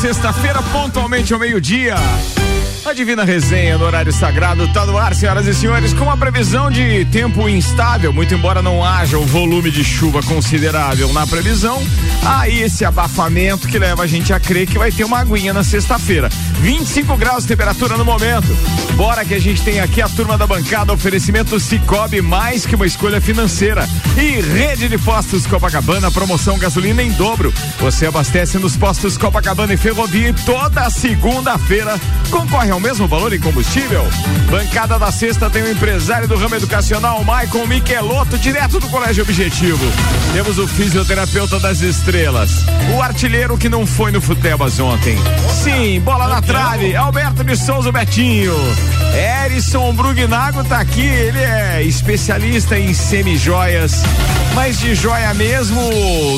sexta-feira, pontualmente ao meio-dia. A Divina Resenha no horário sagrado está no ar, senhoras e senhores, com uma previsão de tempo instável, muito embora não haja um volume de chuva considerável na previsão, aí esse abafamento que leva a gente a crer que vai ter uma aguinha na sexta-feira. 25 graus de temperatura no momento. Bora que a gente tem aqui a turma da bancada, oferecimento Cicobi, mais que uma escolha financeira. E Rede de Postos Copacabana, promoção gasolina em dobro. Você abastece nos postos Copacabana e Ferrovia e toda segunda-feira concorre ao mesmo valor em combustível. Bancada da sexta tem o empresário do ramo educacional, Michael Michelotto, direto do Colégio Objetivo. Temos o fisioterapeuta das estrelas, o artilheiro que não foi no Futebas ontem. Sim, bola na trave, Alberto de Souza Betinho. Erison Brugnago tá aqui, ele é especialista em semijoias, mas de joia mesmo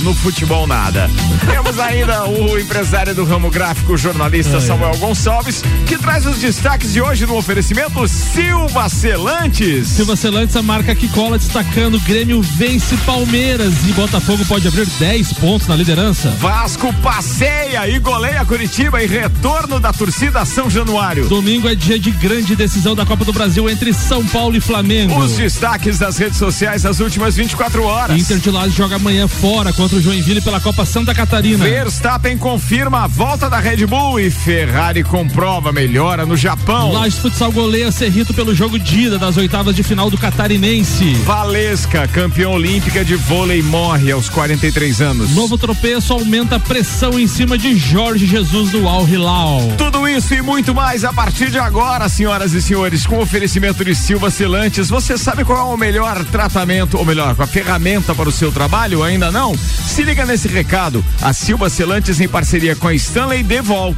no futebol nada. Temos ainda o empresário do ramo gráfico, jornalista Samuel Gonçalves, que traz os destaques de hoje no oferecimento Silva Celantes. Silva Celantes, a marca que cola destacando, Grêmio vence Palmeiras e Botafogo pode abrir 10 pontos na liderança. Vasco passeia e goleia Curitiba e retorno da torcida São Januário. Domingo é dia de grande decisão da Copa do Brasil entre São Paulo e Flamengo. Os destaques das redes sociais das últimas 24 horas. Inter de Lages joga amanhã fora contra o Joinville pela Copa Santa Catarina. Verstappen confirma a volta da Red Bull e Ferrari comprova melhora no Japão. Lages Futsal goleia Cerrito pelo jogo de ida das oitavas de final do Catarinense. Valesca, campeã olímpica de vôlei, morre aos 43 anos. Novo tropeço aumenta a pressão em cima de Jorge Jesus do Al Hilal. Tudo isso e muito mais a partir de agora, senhoras e senhores, com oferecimento de Silva Celantes. Você sabe qual é o melhor tratamento, ou melhor, a ferramenta para o seu trabalho? Ainda não? Se liga nesse recado. A Silva Celantes, em parceria com a Stanley Devol,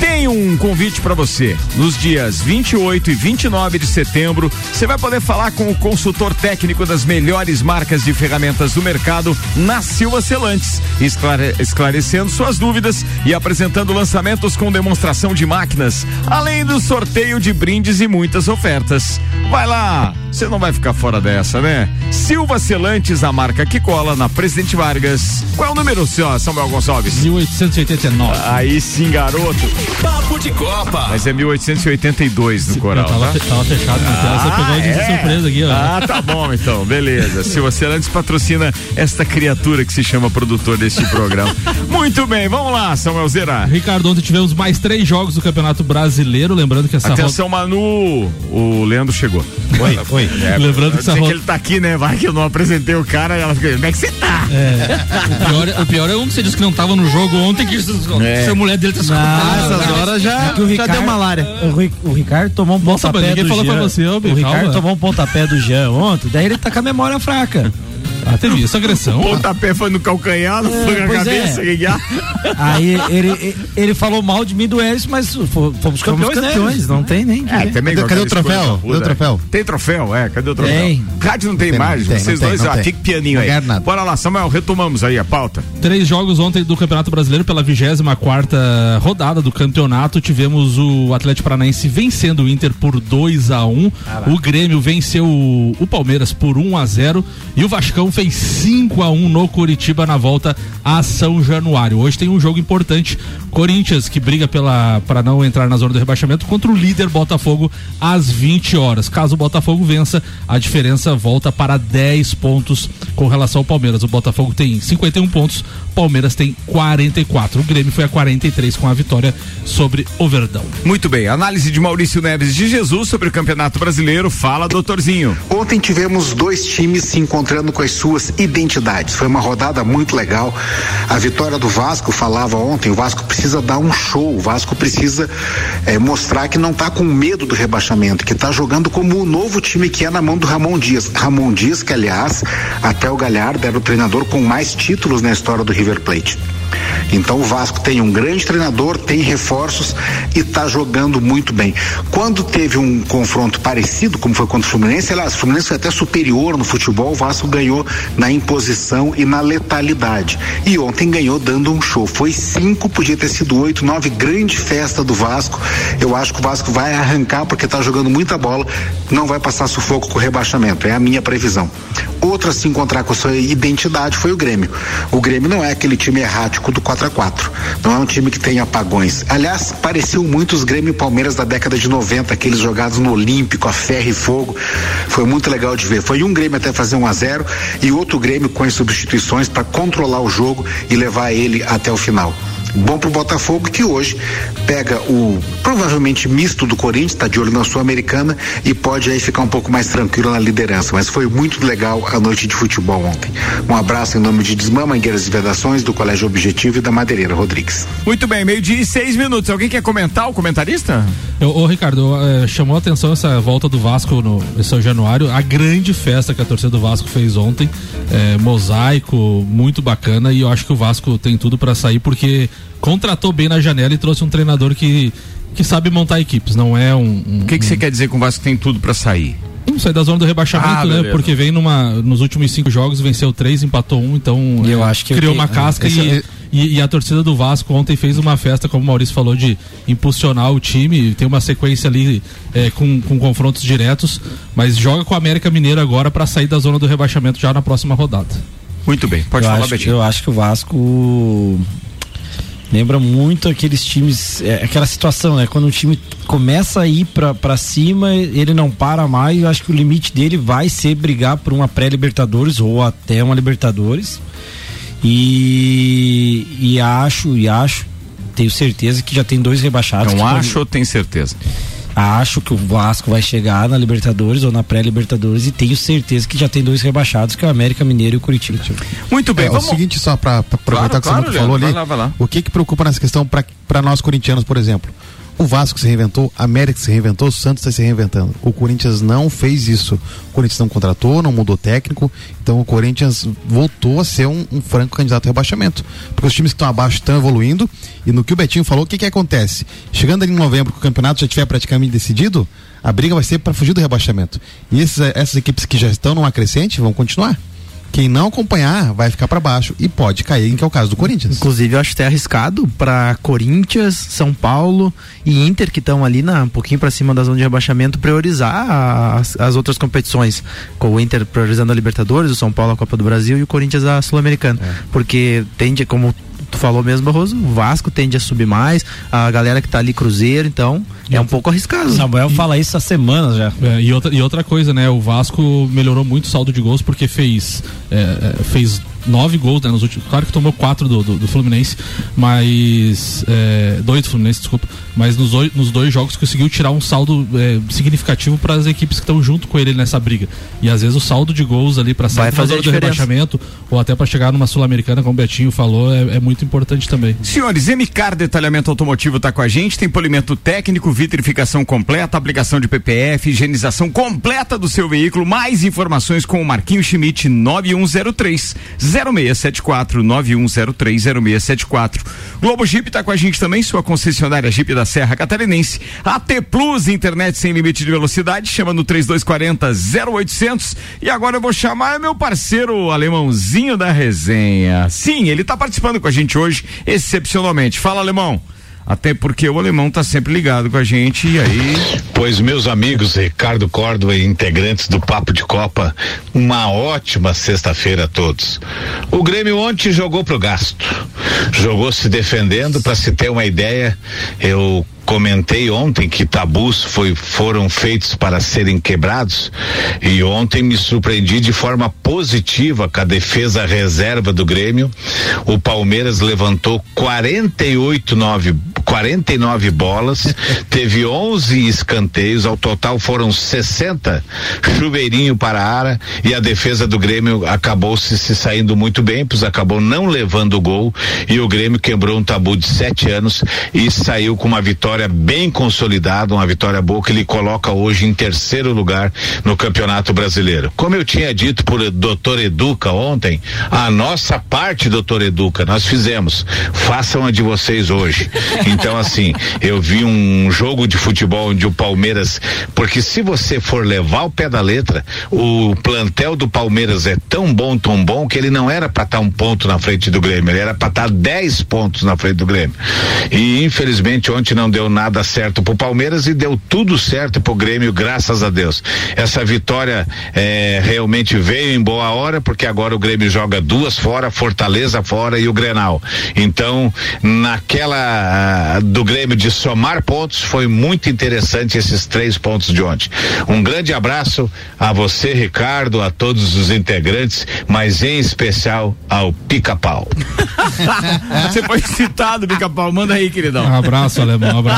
tem um convite para você. Nos dias 28 e 29 de setembro, você vai poder falar com o consultor técnico das melhores marcas de ferramentas do mercado na Silva Celantes, esclare esclarecendo suas dúvidas e apresentando lançamentos com demonstração de máquinas, além do sorteio de brindes e muitas ofertas. Vai lá, você não vai ficar fora dessa, né? Silva Celantes, a marca que cola na Presidente Vargas. Qual é o número, senhor Samuel Gonçalves? 1889. Aí sim, garoto. Papo de Copa. Mas é 1882 no coral, tava, tá? tava fechado, ah, você pegou de é? surpresa aqui, ó. Ah, tá bom então, beleza. Silva Celantes patrocina esta criatura que se chama produtor deste programa. Muito bem, vamos lá, Samuel Zera. Ricardo, ontem tivemos mais três jogos do Campeonato Brasileiro, lembrando que essa roda... Atenção, Manu, o Leandro chegou. Oi, oi. É, Lembrando que eu essa sei ro- que ele tá aqui, né? Vai que eu não apresentei o cara e ela fica, como é que você tá? O pior, é- o pior é um que você disse que não tava no jogo ontem, que É. se a mulher dele tá Ah, escutando. Essas horas já, É que o já Ricardo- deu malária. O, Ri- o Ricardo tomou um Nossa, pontapé do falou Jean. pra você, ô, O Ricardo calma. tomou um pontapé do Jean ontem, daí ele tá com a memória fraca. Ah, teve isso, agressão. Pontapé foi no calcanhar, É, foi na cabeça. é. Aí ele, ele falou mal de mim do Eris, mas fo- fomos campeões, né? campeões, não tem nem. É, ver. também cadê, cadê o troféu? Cadê o troféu? Tem troféu, é, cadê o troféu? Tem. Rádio não tem Tem, mais, tem, vocês não dois, tem, ó, fique tem. pianinho Não aí. nada. Bora lá, Samuel, retomamos aí a pauta. Três jogos ontem do Campeonato Brasileiro pela 24 rodada do campeonato. Tivemos o Atlético Paranaense vencendo o Inter por 2 a 1 O Grêmio venceu o, o Palmeiras por 1 a 0 E o Vascão fez 5 a 1 no Coritiba na volta a São Januário. Hoje tem um jogo importante. Corinthians, que briga pela para não entrar na zona do rebaixamento, contra o líder Botafogo às 20 horas. Caso o Botafogo vença, a diferença volta para 10 pontos com relação ao Palmeiras. O Botafogo tem 51 pontos, Palmeiras tem 44. O Grêmio foi a 43 com a vitória sobre o Verdão. Muito bem, análise de Maurício Neves de Jesus sobre o Campeonato Brasileiro. Fala, doutorzinho. Ontem tivemos dois times se encontrando com as suas identidades. Foi uma rodada muito legal. A vitória do Vasco, falava ontem, o Vasco precisa dar um show, o Vasco precisa eh, mostrar que não está com medo do rebaixamento, que está jogando como o novo time que é na mão do Ramon Dias. Ramon Dias, que aliás, até o Galhardo era o treinador com mais títulos na história do River Plate. Então o Vasco tem um grande treinador, tem reforços e está jogando muito bem. Quando teve um confronto parecido, como foi contra o Fluminense, aliás, o Fluminense foi até superior no futebol, o Vasco ganhou na imposição e na letalidade. E ontem ganhou dando um show. Foi cinco, podia ter sido oito, nove, grande festa do Vasco. Eu acho que o Vasco vai arrancar porque está jogando muita bola, não vai passar sufoco com o rebaixamento. É a minha previsão. Outro a se encontrar com a sua identidade foi o Grêmio. O Grêmio não é aquele time errático do 4 a 4 Não é um time que tem apagões. Aliás, pareciam muito os Grêmio e Palmeiras da década de 90, aqueles jogados no Olímpico, a ferro e fogo. Foi muito legal de ver. Foi um Grêmio até fazer um a 0 e outro Grêmio com as substituições para controlar o jogo e levar ele até o final. Bom pro Botafogo que hoje pega o provavelmente misto do Corinthians, está de olho na Sul-Americana e pode aí ficar um pouco mais tranquilo na liderança. Mas foi muito legal a noite de futebol ontem. Um abraço em nome de Desmã, Mangueiras e Vedações, do Colégio Objetivo e da Madeireira Rodrigues. Muito bem, meio-dia e seis minutos. Alguém quer comentar o comentarista? Eu, ô, Ricardo, é, chamou a atenção essa volta do Vasco no São Januário, a grande festa que a torcida do Vasco fez ontem. É, mosaico, muito bacana, e eu acho que o Vasco tem tudo para sair porque contratou bem na janela e trouxe um treinador que, que sabe montar equipes, não é um. O um, que, que você quer dizer com o Vasco tem tudo para sair? Não sai da zona do rebaixamento, ah, né? Porque vem numa. Nos últimos cinco jogos, venceu três, empatou um, então. eu é, acho que criou uma casca e, é... e, e, a torcida do Vasco ontem fez uma festa, como o Maurício falou, de impulsionar o time. Tem uma sequência ali é, com, com confrontos diretos, mas joga com a América Mineiro agora para sair da zona do rebaixamento já na próxima rodada. Muito bem, pode eu falar, acho, Betinho. Eu acho que o Vasco Lembra muito aqueles times, é, aquela situação, né? Quando um time começa a ir para cima, ele não para mais. Eu acho que o limite dele vai ser brigar por uma pré-Libertadores ou até uma Libertadores. E, e acho, e acho, tenho certeza que já tem dois rebaixados. Não acho ou tem certeza? Acho que o Vasco vai chegar na Libertadores ou na pré-Libertadores e tenho certeza que já tem dois rebaixados, que é o América Mineiro e o Curitiba. Muito bem, é, vamos... O seguinte, só para aproveitar claro, que você claro, falou ali, vai lá, vai lá. o que que preocupa nessa questão para nós corintianos, por exemplo? O Vasco se reinventou, a América se reinventou, o Santos está se reinventando. O Corinthians não fez isso. O Corinthians não contratou, não mudou técnico. Então o Corinthians voltou a ser um, um franco candidato a rebaixamento. Porque os times que estão abaixo estão evoluindo. E no que o Betinho falou, o que, que acontece? Chegando ali em novembro, que o campeonato já estiver praticamente decidido, a briga vai ser para fugir do rebaixamento. E esses, essas equipes que já estão numa crescente vão continuar. Quem não acompanhar vai ficar para baixo e pode cair, que é o caso do Corinthians. Inclusive, eu acho até arriscado para Corinthians, São Paulo e Inter, que estão ali na, um pouquinho para cima da zona de rebaixamento, priorizar as, as, outras competições. Com o Inter priorizando a Libertadores, o São Paulo a Copa do Brasil e o Corinthians a Sul-Americana. É. Porque tende, como tu falou mesmo, Barroso, o Vasco tende a subir mais, a galera que tá ali Cruzeiro, então é um pouco arriscado. Samuel e, fala isso há semanas já. É, e, outra, e outra coisa, né? O Vasco melhorou muito o saldo de gols porque fez, é, é fez nove gols né, nos últimos. Claro que tomou quatro do, do, do Fluminense, mas. É, dois do Fluminense, desculpa. Mas nos, nos dois jogos conseguiu tirar um saldo é, significativo para as equipes que estão junto com ele nessa briga. E às vezes o saldo de gols ali para sair fazer do rebaixamento ou até para chegar numa Sul-Americana, como o Betinho falou, é, é, muito importante também. Senhores, MCAR Detalhamento Automotivo está com a gente, tem polimento técnico, vitrificação completa, aplicação de PPF, higienização completa do seu veículo. Mais informações com o Marquinho Schmidt 9103 0674 9103 0674. Globo Jeep está com a gente também, sua concessionária Jeep da Serra Catarinense. AT Plus, internet sem limite de velocidade, chama no 3240 0800. E agora eu vou chamar meu parceiro alemãozinho da resenha. Sim, ele está participando com a gente hoje, excepcionalmente. Fala, alemão. Até porque o alemão tá sempre ligado com a gente e aí. Pois, meus amigos, Ricardo Córdova e integrantes do Papo de Copa, uma ótima sexta-feira a todos. O Grêmio ontem jogou pro gasto. Jogou se defendendo, para se ter uma ideia, eu comentei ontem que tabus foi, foram feitos para serem quebrados e ontem me surpreendi de forma positiva com a defesa reserva do Grêmio. O Palmeiras levantou 48 9 49 bolas, teve 11 escanteios, ao total foram 60 chuveirinho para a área e a defesa do Grêmio acabou se, se saindo muito bem, pois acabou não levando o gol e o Grêmio quebrou um tabu de sete anos e saiu com uma vitória vitória bem consolidada, uma vitória boa que ele coloca hoje em terceiro lugar no Campeonato Brasileiro. Como eu tinha dito por doutor Educa ontem, a nossa parte, doutor Educa, nós fizemos. Façam a de vocês hoje. Então, assim, eu vi um jogo de futebol onde o Palmeiras. Porque se você for levar o pé da letra, o plantel do Palmeiras é tão bom, tão bom, que ele não era para estar tá um ponto na frente do Grêmio, ele era para estar tá dez pontos na frente do Grêmio. E infelizmente ontem não deu nada certo pro Palmeiras e deu tudo certo pro Grêmio, graças a Deus. Essa vitória é, realmente veio em boa hora, porque agora o Grêmio joga duas fora, Fortaleza fora e o Grenal. Então, naquela uh, do Grêmio de somar pontos, foi muito interessante esses três pontos de ontem. Um grande abraço a você, Ricardo, a todos os integrantes, mas em especial ao Pica-Pau. você foi citado, Pica-Pau. Manda aí, queridão. Um abraço, alemão. Um abraço.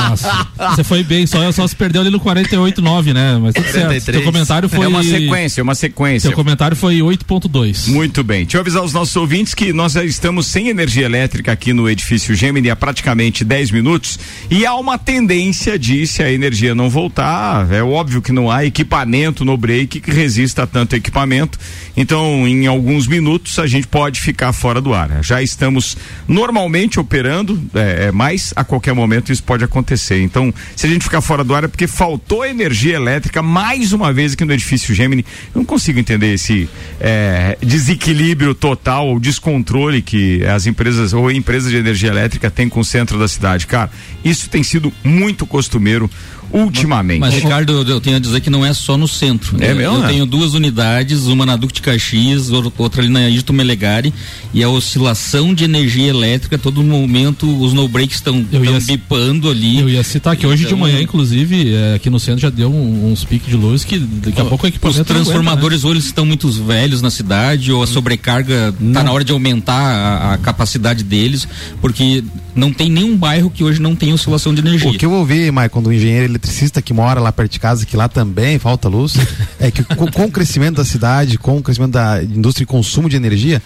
Você foi bem, só, só se perdeu ali no 48,9, né? Mas tudo certo. Seu comentário foi. É uma sequência, uma sequência. Seu comentário foi 8,2. Muito bem. Deixa eu avisar os nossos ouvintes que nós já estamos sem energia elétrica aqui no edifício Gemini há praticamente 10 minutos e há uma tendência de, se a energia não voltar, é óbvio que não há equipamento no break que resista a tanto equipamento. Então, em alguns minutos, a gente pode ficar fora do ar. Já estamos normalmente operando, é, é, mas a qualquer momento isso pode acontecer. Então, se a gente ficar fora do ar é porque faltou energia elétrica mais uma vez aqui no edifício Gemini. Eu não consigo entender esse é, desequilíbrio total ou descontrole que as empresas ou empresas de energia elétrica têm com o centro da cidade. Cara, isso tem sido muito costumeiro ultimamente. Mas, Ricardo, eu tenho a dizer que não é só no centro. É mesmo? Eu né? tenho duas unidades, uma na Duque de Caxias, outra ali na Ayrton Melegari, e a oscilação de energia elétrica, todo momento os no-breaks estão bipando ali. Eu ia citar que hoje então, de manhã, inclusive, é, aqui no centro já deu um, uns piques de luz que daqui a pouco o equipamento Os transformadores aguenta, né? ou eles estão muito velhos na cidade, ou a sobrecarga está na hora de aumentar a, a capacidade deles, porque não tem nenhum bairro que hoje não tem oscilação de energia. O que eu ouvi, Maicon, do engenheiro eletricista que mora lá perto de casa, que lá também falta luz, é que com, com, o crescimento da cidade, com o crescimento da indústria e consumo de energia,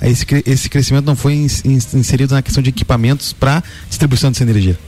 esse, esse crescimento não foi inserido na questão de equipamentos para distribuição dessa energia.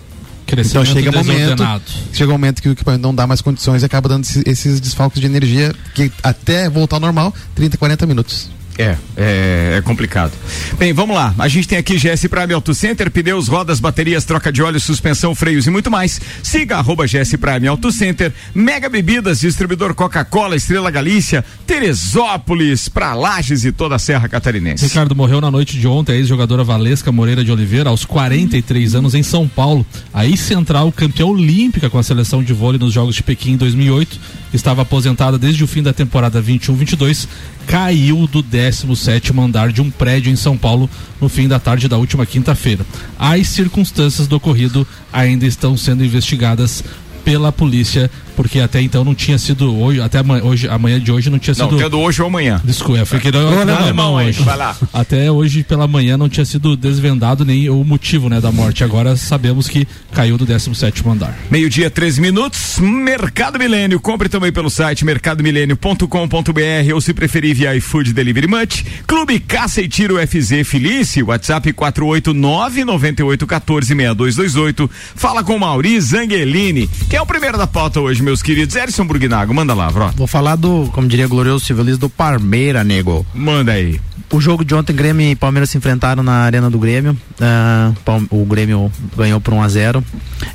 Então chega um momento, chega um momento que o equipamento não dá mais condições e acaba dando esses desfalques de energia que até voltar ao normal, 30, 40 minutos. É, é, é, complicado. Bem, vamos lá. A gente tem aqui GS Prime Auto Center, pneus, rodas, baterias, troca de óleo, suspensão, freios e muito mais. Siga arroba GS Prime Auto Center, Mega Bebidas, distribuidor Coca-Cola, Estrela Galícia, Teresópolis, pra Lages e toda a Serra Catarinense. Ricardo morreu na noite de ontem, a ex-jogadora Valesca Moreira de Oliveira, aos 43 anos, em São Paulo. A ex-central campeã olímpica com a seleção de vôlei nos Jogos de Pequim em 2008, estava aposentada desde o fim da temporada 21-22, caiu do 17 andar de um prédio em São Paulo no fim da tarde da última quinta-feira. As circunstâncias do ocorrido ainda estão sendo investigadas pela polícia porque até então não tinha sido hoje, até amanhã, hoje, amanhã de hoje não tinha sido. Não, tendo hoje ou amanhã. Desculpa, é, foi que não, não, não, não hoje. Vai lá. Até hoje pela manhã não tinha sido desvendado nem o motivo, né, da morte. Agora sabemos que caiu do 17 andar. Meio-dia, 13 minutos. Mercado Milênio. Compre também pelo site mercadomilênio.com.br ou se preferir via iFood Delivery Much. Clube Caça e Tiro FZ Felice, WhatsApp 489 9814 6228. Fala com Mauri Zangelini, que é o primeiro da pauta hoje meus queridos. Erison Burgnago, manda lá, bro. Vou falar do, como diria glorioso Silvio Liz, do Parmeira, nego. Manda aí. O jogo de ontem, Grêmio e Palmeiras se enfrentaram na arena do Grêmio. Uh, o Grêmio ganhou por 1 a 0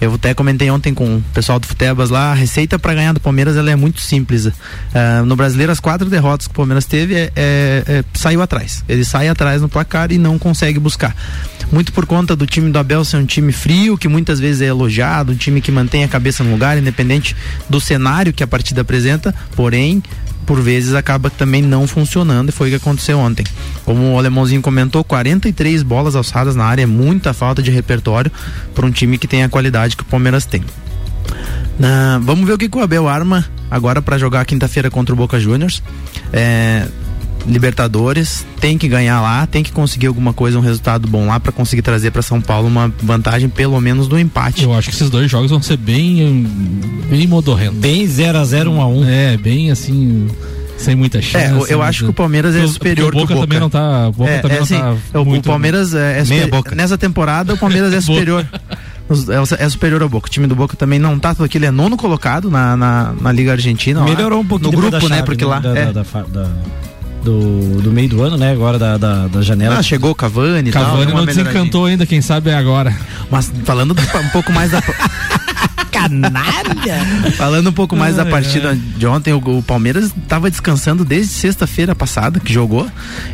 Eu até comentei ontem com o pessoal do Futebas lá, a receita para ganhar do Palmeiras ela é muito simples. Uh, no brasileiro, as quatro derrotas que o Palmeiras teve é, é, é, saiu atrás. Ele sai atrás no placar e não consegue buscar. Muito por conta do time do Abel ser um time frio, que muitas vezes é elogiado, um time que mantém a cabeça no lugar, independente do cenário que a partida apresenta, porém por vezes acaba também não funcionando e foi o que aconteceu ontem. Como o alemãozinho comentou, 43 bolas alçadas na área é muita falta de repertório para um time que tem a qualidade que o Palmeiras tem. Vamos ver o que, que o Abel arma agora para jogar quinta-feira contra o Boca Juniors. É, Libertadores, tem que ganhar lá, tem que conseguir alguma coisa, um resultado bom lá para conseguir trazer para São Paulo uma vantagem pelo menos do empate. Eu acho que esses dois jogos vão ser bem bem modorrentos. Bem 0 a 0 1 a 1. É, bem assim sem muita chance. É, eu, eu acho que o Palmeiras é superior o Boca, Boca. também não tá, Boca é, também é, assim, não tá o, Palmeiras é, é nessa temporada o Palmeiras é superior. É, é, superior ao Boca. O time do Boca também não tá, porque ele é nono colocado na, na, na Liga Argentina. Melhorou um pouquinho no grupo, né? Porque né? lá. Da, é. da, da, do, do meio do ano, né? Agora da, da, da janela. Ah, chegou o Cavani e tal. Cavani não desencantou ainda, quem sabe é agora. Mas falando um pouco mais da. canalha! Falando um pouco mais da partida de ontem, o, o Palmeiras estava descansando desde sexta-feira passada, que jogou,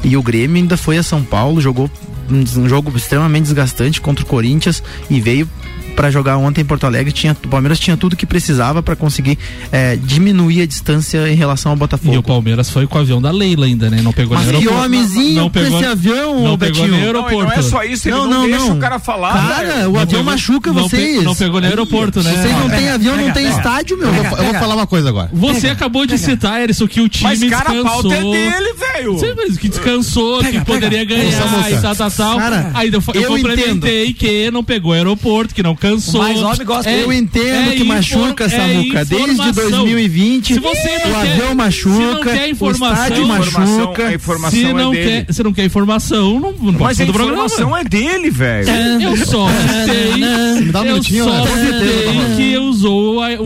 e o Grêmio ainda foi a São Paulo, jogou um jogo extremamente desgastante contra o Corinthians e veio para jogar ontem em Porto Alegre, tinha, o Palmeiras tinha tudo que precisava para conseguir é, diminuir a distância em relação ao Botafogo. E o Palmeiras foi com o avião da Leila ainda, né? Não pegou Mas nem que homenzinho não, não pegou, esse avião, não pegou nem aeroporto. Não, não é só isso, ele não, não, não deixa não. o cara falar. Cara, o avião machuca vocês. não pegou nem aeroporto, né? Vocês não têm avião, não tem estádio, meu. Eu vou, falar uma coisa agora. Você acabou de citar, Erison, que o time mas, cara, descansou. Mas, cara, a pauta é dele, velho. Que descansou, que poderia ganhar e tal, tal, tal. Aí eu complementei que não pegou aeroporto, que não cansou. Mas, gosta. É, eu entendo é que machuca, Samuca. É Desde 2020, se você não o quer, avião machuca, quer informação, o estádio machuca. A informação se não é quer, você não quer informação, não, não Mas a informação é dele, velho. Eu só citei, eu só citei que usou o avião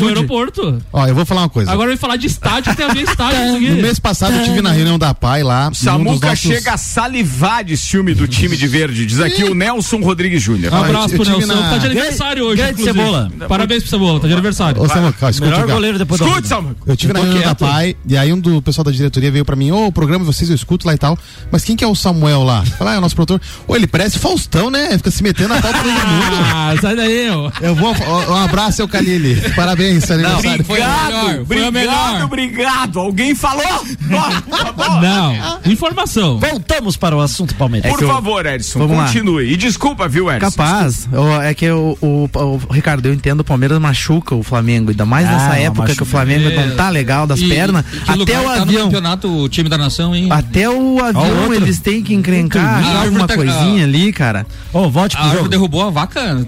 no aeroporto. Ó, eu vou falar uma coisa. Agora eu vou falar de estádio, tem a ver estádio. No mês passado eu tive na reunião da PAI lá. Samuca chega a salivar de ciúme do time de verde, diz aqui o Nelson Rodrigues Júnior. Um abraço pro Nelson, tá de aniversário hoje. Grande Cebola. Parabéns pro Cebola, tá de aniversário. Ô, Samuel, calma, escuta, Melhor goleiro depois do Escute, Samuel. Eu tive na reunião da PAI, e aí um do pessoal da diretoria veio pra mim, ô, oh, o programa vocês eu escuto lá e tal, mas quem que é o Samuel lá? Fala, ah, é o nosso produtor. Ô, ele parece Faustão, né? Fica se metendo na pauta do mundo. Ah, sai daí, ó. Eu vou, um abraço, seu Calili. Parabéns, seu aniversário. Foi obrigado, foi obrigado, obrigado. Alguém falou? Não, informação. Voltamos para o assunto Palmeiras. Por favor, Edson, continue. E desculpa, viu, Edson? Capaz. É que o, o, o Ricardo, eu entendo, o Palmeiras machuca o Flamengo, ainda mais ah, nessa época que o Flamengo é. não tá legal das pernas. Até o tá avião. campeonato, o time da nação, hein? Até o avião eles têm que encrencar alguma tá, coisinha ali, cara. Ô, oh, volte pro a jogo. derrubou a vaca.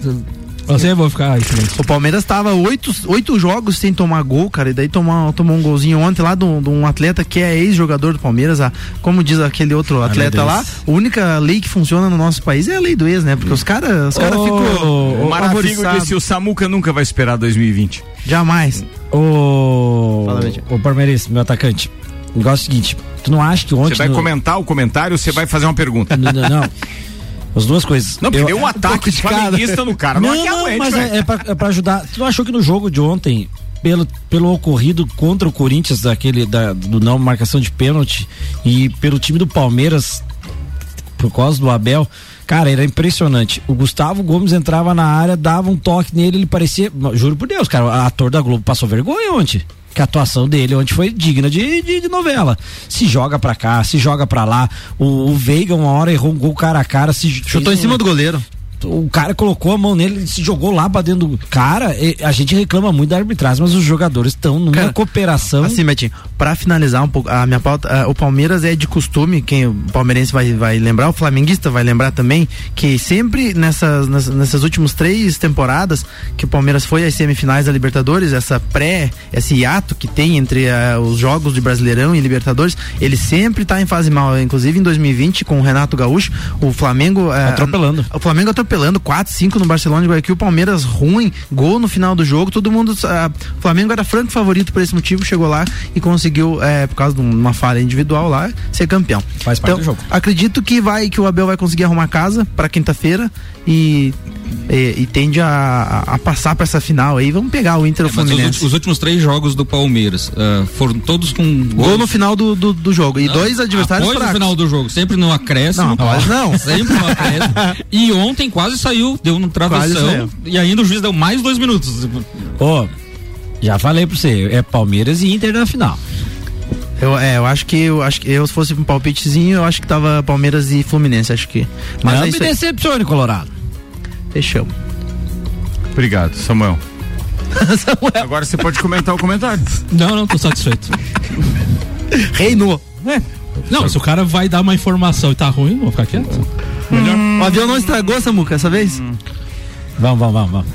Você vou ficar O Palmeiras tava oito, oito jogos sem tomar gol, cara, e daí tomou, tomou um golzinho ontem lá de um atleta que é ex-jogador do Palmeiras, a, como diz aquele outro atleta lá, a única lei que funciona no nosso país é a lei do ex, né? Porque os caras os cara oh, ficam. O Marafigo disse: o Samuca nunca vai esperar 2020. Jamais. O. o Palmeiras, meu atacante. O negócio é o seguinte: tu não acha que ontem. Você vai no... comentar o comentário ou você vai fazer uma pergunta? Não, não. As duas coisas. Não, porque deu um ataque de flamenguista no cara. Não, não, não mas é, é, pra, é pra ajudar. Tu achou que no jogo de ontem pelo, pelo ocorrido contra o Corinthians, daquele da, do não marcação de pênalti, e pelo time do Palmeiras, por causa do Abel, cara, era impressionante. O Gustavo Gomes entrava na área, dava um toque nele, ele parecia. Juro por Deus, cara, o ator da Globo passou vergonha ontem que a atuação dele ontem foi digna de, de, de novela. Se joga pra cá, se joga pra lá. O, o Veiga, uma hora, errou um gol cara a cara. Se Chutou em cima um... do goleiro o cara colocou a mão nele, se jogou lá pra dentro do. Cara, a gente reclama muito da arbitragem, mas os jogadores estão numa cara, cooperação. Assim, Betinho, pra finalizar um pouco, a minha pauta, o Palmeiras é de costume, quem o palmeirense vai, vai lembrar, o flamenguista vai lembrar também, que sempre nessas, nessas, nessas últimas três temporadas que o Palmeiras foi às semifinais da Libertadores, essa pré, esse hiato que tem entre uh, os jogos de Brasileirão e Libertadores, ele sempre tá em fase mal, inclusive em 2020 com o Renato Gaúcho, o Flamengo. Uh, atropelando. O Flamengo atropelando atropelando 4, 5 no Barcelona de Guayaquil, Palmeiras ruim, gol no final do jogo, todo mundo, uh, Flamengo era franco favorito por esse motivo, chegou lá e conseguiu, é, por causa de uma falha individual lá, ser campeão. Faz parte então, do jogo. Acredito que vai, que o Abel vai conseguir arrumar casa para quinta-feira e, e, e, tende a, a passar para essa final aí. Vamos pegar o Inter é, Fluminense. Os, os, últimos três jogos do Palmeiras uh, foram todos com gols. gol no final do, do, do jogo e não, dois adversários após fracos. no final do jogo, sempre no acréscimo. Não, não. Sempre no acréscimo. e ontem quase saiu, deu no travessão e ainda o juiz deu mais dois minutos. Ó, oh, já falei para você, é Palmeiras e Inter na final. Eu, é, eu acho que eu acho que eu se fosse um palpitezinho, eu acho que tava Palmeiras e Fluminense, acho que. Mas não é me decepcione, Colorado. Fechamos. Obrigado, Samuel. Samuel. Agora você pode comentar o comentário. Não, não, tô satisfeito. Reinou. É. Não, se o cara vai dar uma informação e tá ruim, vou ficar quieto. Melhor. Hum. O avião não estragou, Samuca, essa vez? Hum. Vamos, vamos, vamos, vamos.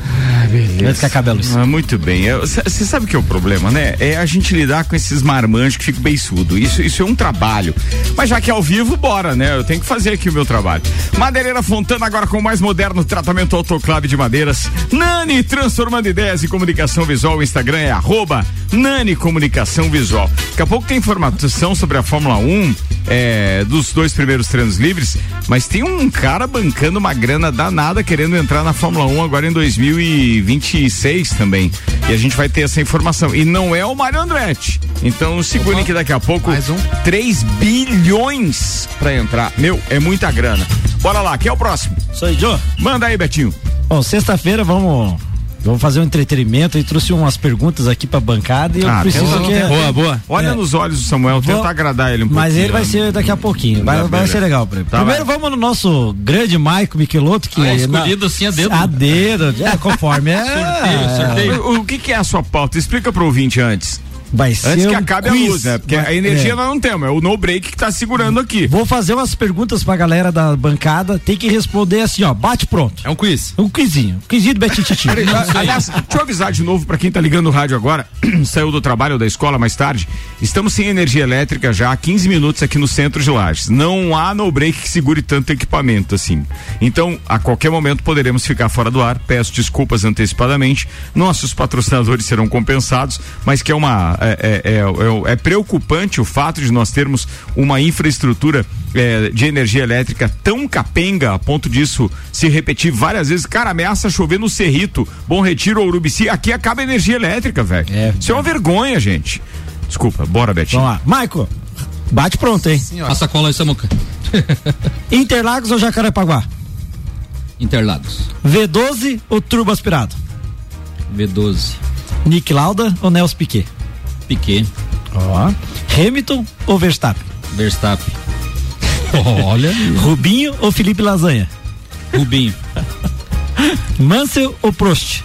Beleza. Antes que acabe a luz. Ah, muito bem. Você sabe o que é o problema, né? É a gente lidar com esses marmanjos que ficam beiçudo. Isso, isso é um trabalho. Mas já que é ao vivo, bora, né? Eu tenho que fazer aqui o meu trabalho. Madeireira Fontana agora com o mais moderno tratamento autoclave de madeiras. Nani transformando ideias e comunicação visual. O Instagram é arroba Nani Comunicação Visual. Daqui a pouco tem informação sobre a Fórmula 1 é, dos dois primeiros treinos livres, mas tem um cara bancando uma grana danada querendo entrar na Fórmula 1 agora em 2026 também. E a gente vai ter essa informação. E não é o Mário Andretti. Então segurem que daqui a pouco Mais um. 3 bilhões para entrar. Meu, é muita grana. Bora lá, quem é o próximo? Sou eu, Joe. Manda aí, Betinho. Bom, sexta-feira vamos Vamos fazer um entretenimento e trouxe umas perguntas aqui pra bancada e eu Ah, preciso tenta- que. Boa, boa. Olha É. nos olhos do Samuel, tenta Vou- agradar ele um Mas pouquinho. ele vai ser daqui a pouquinho. Vai, Tá, vai ser legal pra ele. Tá, Primeiro vai. vamos no nosso grande Maico Michelotto, que Ah, é escolhido assim a dedo. A dedo, é, conforme é. Sorteio, sorteio. O, o que, que é a sua pauta? Explica pro ouvinte antes. Vai ser Antes que um acabe quiz. a luz, né? Porque Vai- a energia é. nós não temos, é o no break que tá segurando aqui. Vou fazer umas perguntas pra galera da bancada. Tem que responder assim, ó. Bate pronto. É um quiz. Um quizinho. Um quizinho do Betinho Titi. Aliás, deixa eu avisar de novo pra quem tá ligando o rádio agora, saiu do trabalho ou da escola mais tarde. Estamos sem energia elétrica já há 15 minutos aqui no centro de Lages. Não há no break que segure tanto equipamento assim. Então, a qualquer momento poderemos ficar fora do ar. Peço desculpas antecipadamente. Nossos patrocinadores serão compensados, mas que é uma é, é- é- é- é preocupante o fato de nós termos uma infraestrutura é, de energia elétrica tão capenga a ponto disso se repetir várias vezes. Cara, ameaça chover no Cerrito, Bom Retiro ou Urubici. Aqui acaba a energia elétrica, velho. É. Isso é uma vergonha, gente. Desculpa, bora, Betinho. Vamos lá. Maico, bate pronto, hein? A sacola aí, Samuca. Interlagos ou Jacarepaguá? Interlagos. V12 ou turbo aspirado? V12. Nick Lauda ou Nelson Piquet? Piquet. Ó. Hamilton ou Verstappen? Verstappen. Olha. Rubinho ou Felipe Lasanha? Rubinho. Mansell ou Prost?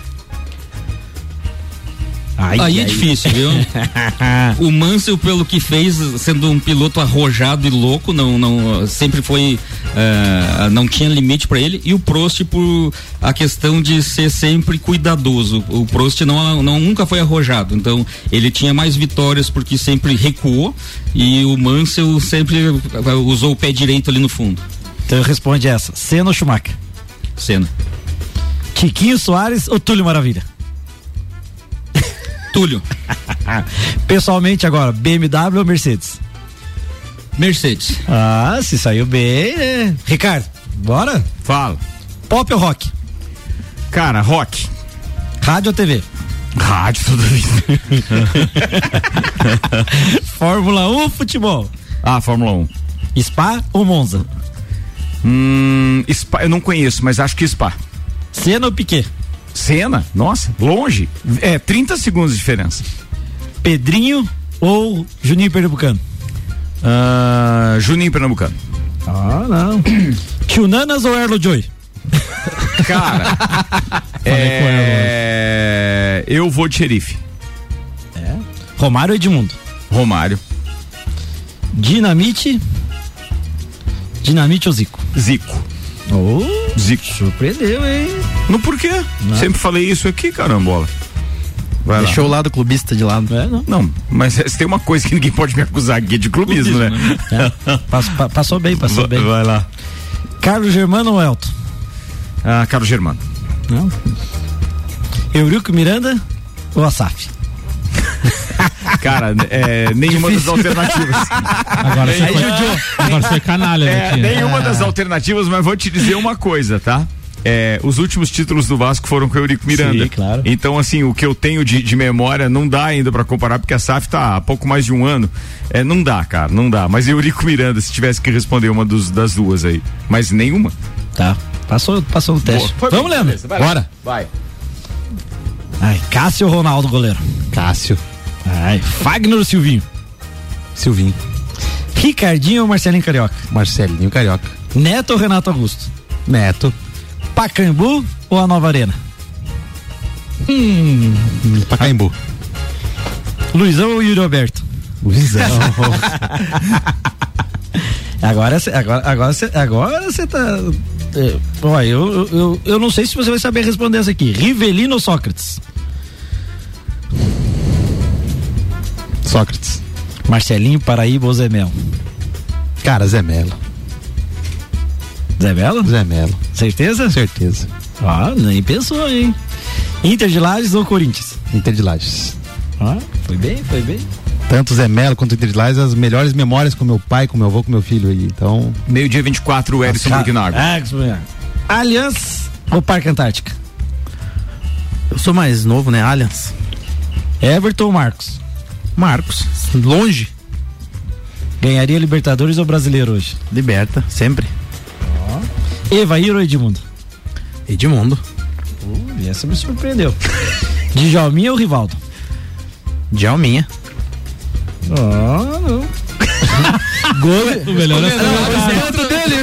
Ai, Aí é ai. difícil, viu? o Mansell, pelo que fez, sendo um piloto arrojado e louco, não, não sempre foi, eh, não tinha limite para ele. E o Prost por a questão de ser sempre cuidadoso. O Prost não, não nunca foi arrojado, então ele tinha mais vitórias porque sempre recuou e o Mansell sempre eh, usou o pé direito ali no fundo. Então responde essa. Senna ou Schumacher? Senna. Tiquinho Soares ou Túlio Maravilha? Túlio. Pessoalmente agora, BMW ou Mercedes? Mercedes. Ah, se saiu bem, né? Ricardo, bora? Fala. Pop ou rock? Cara, rock. Rádio ou TV? Rádio toda vez. Fórmula 1 ou futebol? Ah, Fórmula 1. Spa ou Monza? Hum, Spa, eu não conheço, mas acho que Spa. Senna ou Piquet? Cena, nossa, longe. É, 30 segundos de diferença. Pedrinho ou Juninho Pernambucano? Ah, Juninho Pernambucano. Ah, não. Tio Nanas ou Erlo Joy? Cara, é, eu vou de xerife. Romário ou Edmundo? Romário. Dinamite. Dinamite ou Zico? Zico. Oh, Zico. surpreendeu, hein? No porquê? Sempre falei isso aqui, carambola. Vai lá. Deixou o lado clubista de lado. É, não. Não, mas se tem uma coisa que ninguém pode me acusar aqui é de clubismo, né? É. Pass- pa- passou bem, passou Vai, bem. vai lá. Carlos Germano ou Elton? Ah, Carlos Germano. Não. Eurico Miranda ou Asaf? Cara, é, nenhuma das alternativas. Agora você foi, agora você foi canalha, É, nenhuma das alternativas, mas vou te dizer uma coisa, tá? É, os últimos títulos do Vasco foram com o Eurico Miranda. Sim, claro. Então, assim, o que eu tenho de, de memória não dá ainda pra comparar, porque a SAF tá há pouco mais de um ano. É, não dá, cara, não dá. Mas Eurico Miranda, se tivesse que responder uma dos, das duas aí. Mas nenhuma. Tá. Passou, passou no teste. Foi Vamos, bem, Leandro. beleza, vai lá. Bora. Vai. Ai, Cássio Ronaldo, goleiro? Cássio. Ai, Fagner ou Silvinho? Silvinho. Ricardinho ou Marcelinho Carioca? Marcelinho Carioca. Neto ou Renato Augusto? Neto. Pacaembu ou a Nova Arena? Pacaembu. Luizão ou Yuri Alberto? Luizão. Agora você agora, agora agora você tá olha, eu, eu, eu não sei se você vai saber responder essa aqui. Rivelino ou Sócrates? Sócrates. Marcelinho, Paraíba ou Zé Melo? Cara, Zé Melo. Zé Melo? Zé Melo. Certeza? Certeza. Ah, nem pensou, hein? Inter de Lages ou Corinthians? Inter de Lages. Ah, foi bem, foi bem. Tanto Zé Melo quanto Lages, as melhores memórias com meu pai, com meu avô, com meu filho aí. Então. Meio-dia 24, o Edson Burgnago. Ah, Allianz ou Parque Antártica? Eu sou mais novo, né? Allianz. Everton ou Marcos? Marcos. Longe. Ganharia Libertadores ou Brasileiro hoje? Liberta, sempre. Oh. Evair ou Edmundo? Edmundo. Uh, essa me surpreendeu. Djalminha ou Rivaldo? Djalminha. Oh, não. Gol, o melhor é o centro dele,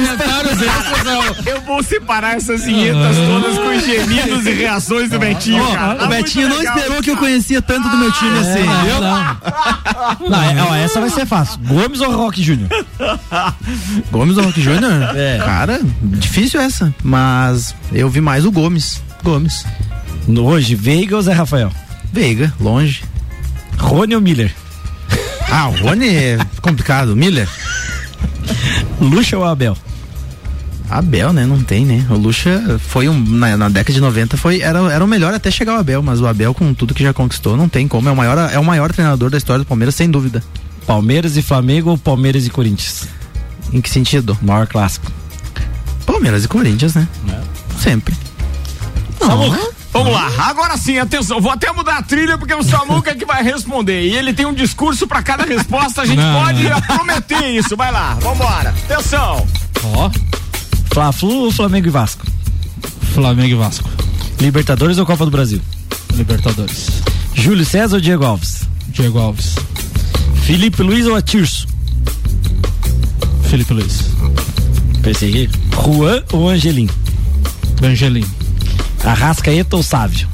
Eu vou separar essas vinhetas todas com os gemidos e reações do Betinho, cara. Tá o Betinho não legal. esperou que eu conhecia tanto do meu time assim, é, assim, viu? Não, não é, ó, essa vai ser fácil. Gomes ou Rock Júnior? Gomes ou Rock Júnior? É. Cara, difícil essa, mas eu vi mais o Gomes. Gomes. Hoje, Veiga ou Zé Rafael? Veiga, longe. Rony ou Miller? Ah, o Rony é complicado. Miller. Lucha ou Abel? Abel, né? Não tem, né? O Lucha foi um. Na, na, década de 90 foi, era, era o melhor até chegar o Abel, mas o Abel, com tudo que já conquistou, não tem como. É o maior, é o maior treinador da história do Palmeiras, sem dúvida. Palmeiras e Flamengo ou Palmeiras e Corinthians? Em que sentido? Maior clássico. Palmeiras e Corinthians, né? É. Sempre. Não. Vamos lá, agora sim, atenção, vou até mudar a trilha porque o Samuca é que vai responder. E ele tem um discurso para cada resposta, a gente Não. pode prometer isso. Vai lá, vambora. Atenção. Ó. Fla-Flu ou Flamengo e Vasco? Flamengo e Vasco. Libertadores ou Copa do Brasil? Libertadores. Júlio César ou Diego Alves? Diego Alves. Felipe Luiz ou Atirso? Felipe Luiz. Persegui. Juan ou Angelim? Angelim. Arrascaeta ou Sávio?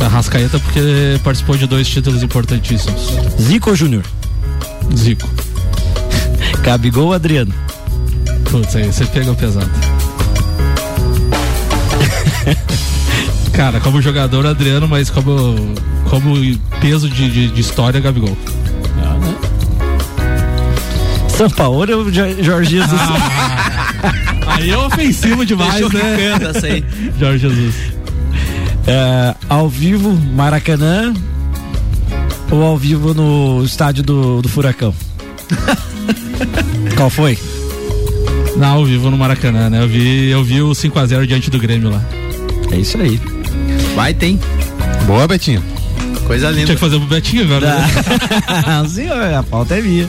Arrascaeta porque participou de dois títulos importantíssimos. Zico ou Júnior? Zico. Gabigol ou Adriano? Putz, aí você pegou pesado. Cara, como jogador, Adriano, mas como, como peso de, de, de história, Gabigol. Ah, né? São Paulo ou Jorge Jesus? Ah. Aí é ofensivo demais, né? Essa aí. Jorge Jesus. É, ao vivo, Maracanã ou ao vivo no estádio do, do Furacão? Qual foi? Não, ao vivo no Maracanã, né? Eu vi, eu vi o 5x0 diante do Grêmio lá. É isso aí. Vai, tem. Boa, Betinho. Coisa linda. Tinha que fazer pro Betinho agora. Né? Senhor, a pauta é minha.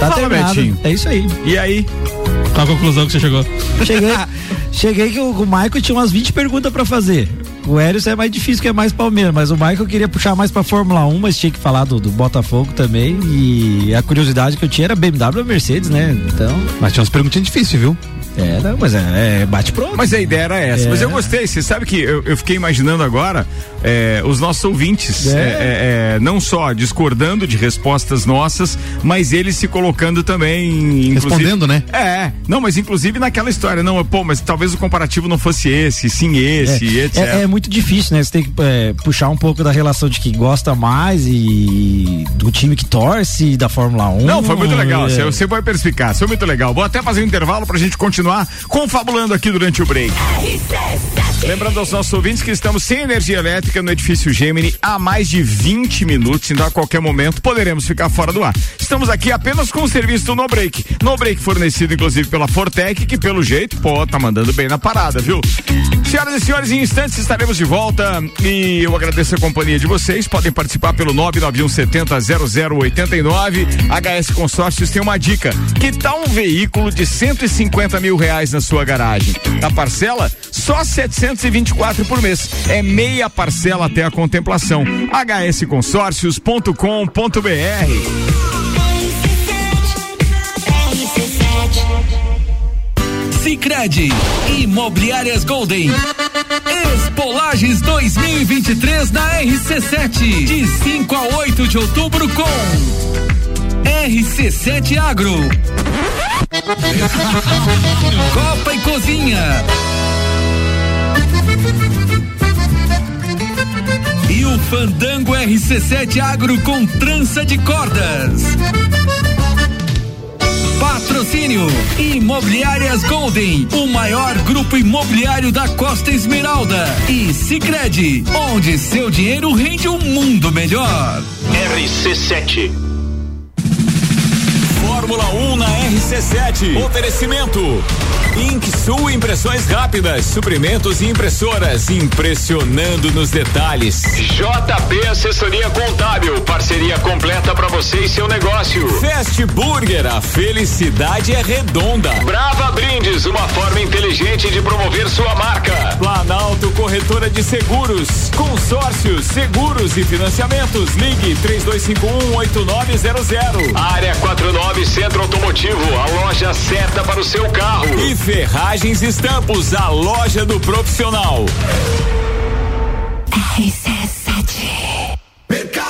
Tá Fala, terminado. Betinho. É isso aí. E aí? Qual a conclusão que você chegou? Cheguei, cheguei que o, o Michael tinha umas 20 perguntas para fazer. O Hélio é mais difícil, que é mais Palmeiras, mas o Michael queria puxar mais pra Fórmula 1, mas tinha que falar do, do Botafogo também. E a curiosidade que eu tinha era BMW ou Mercedes, né? Então. Mas tinha umas perguntinhas difíceis, viu? É, não, mas é, é bate pronto. Mas a ideia era essa. É. Mas eu gostei. Você sabe que eu, eu fiquei imaginando agora é, os nossos ouvintes, é. É, é. não só discordando de respostas nossas, mas eles se colocando também. Respondendo, né? É. Não, mas inclusive naquela história, não, pô, mas talvez o comparativo não fosse esse, sim esse, etc. É, muito difícil, né? Você tem que puxar um pouco da relação de quem gosta mais e do time que torce, da Fórmula 1. Não, foi muito legal. Você, você foi perspicaz, foi muito legal. Vou até fazer um intervalo pra gente continuar continuar confabulando aqui durante o break. Lembrando aos nossos ouvintes que estamos sem energia elétrica no edifício Gemini há mais de 20 minutos, então a qualquer momento poderemos ficar fora do ar. Estamos aqui apenas com o serviço do No Break. No Break fornecido inclusive pela Fortec, que pelo jeito, pô, tá mandando bem na parada, viu? Senhoras e senhores, em instantes estaremos de volta e eu agradeço a companhia de vocês. Podem participar pelo 99170 0089. HS Consórcios tem uma dica. Que tal um veículo de 150 mil reais na sua garagem? A parcela só 724 por mês. É meia parcela até a contemplação. hsconsórcios.com.br Sicredi Imobiliárias Golden. Expolagens 2023 na RC7 de 5 a 8 de outubro com RC7 Agro. Copa e Cozinha. E o Fandango RC7 Agro com trança de cordas. Patrocínio Imobiliárias Golden, o maior grupo imobiliário da Costa Esmeralda. E Sicredi, onde seu dinheiro rende um mundo melhor. RC7 Fórmula 1 na RC7. Oferecimento Sul Impressões Rápidas, suprimentos e impressoras, impressionando nos detalhes. JP Assessoria Contábil, parceria completa para você e seu negócio. Fast Burger, a felicidade é redonda. Brava Brindes, uma forma inteligente de promover sua marca. Planalto Corretora de Seguros, consórcios, seguros e financiamentos. Ligue 32518900. Área 49 Centro Automotivo, a loja certa para o seu carro. E Ferragens Estampos, a loja do profissional. RC7 Mercado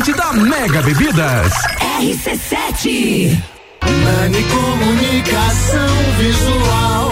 da Mega Bebidas. RC7 Nani Comunicação Visual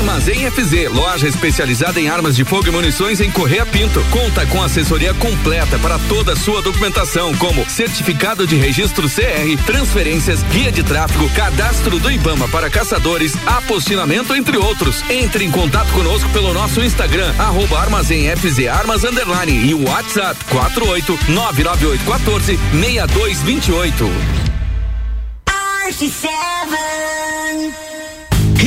Armazém FZ, loja especializada em armas de fogo e munições em Correia Pinto. Conta com assessoria completa para toda a sua documentação, como certificado de registro CR, transferências, guia de tráfego, cadastro do IBAMA para caçadores, apostilamento, entre outros. Entre em contato conosco pelo nosso Instagram, arroba Armazém FZ Armas Underline e o WhatsApp 48 99814 6228.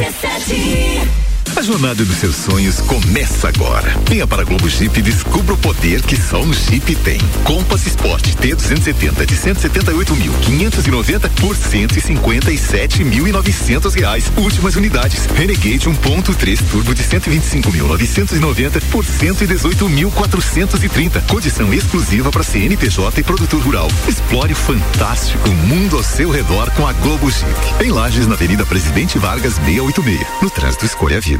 RC7 a jornada dos seus sonhos começa agora. Venha para a Globo Jeep e descubra o poder que só um Jeep tem. Compass Sport T270 de 178.590 por 157.900 reais. Últimas unidades. Renegade 1.3 Turbo de 125.990 por 118.430. Condição exclusiva para CNPJ e produtor rural. Explore o fantástico mundo ao seu redor com a Globo Jeep. Em Lages, na Avenida Presidente Vargas 686. No trânsito, escolha a vida.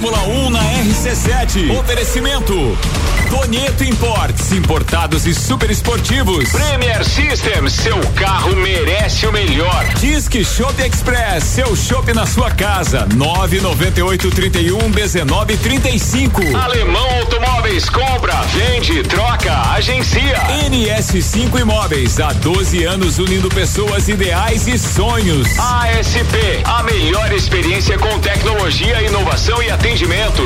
Fórmula 1 na RC7. Oferecimento. Tonieto Imports, importados e super esportivos. Premier System, seu carro merece o melhor. Disque Shop Express, seu shopping na sua casa. 998 31 19 35. Alemão Automóveis, compra, vende, troca, agencia. NS5 Imóveis, há 12 anos unindo pessoas ideais e sonhos. ASP, a melhor experiência com tecnologia, inovação e atendimento.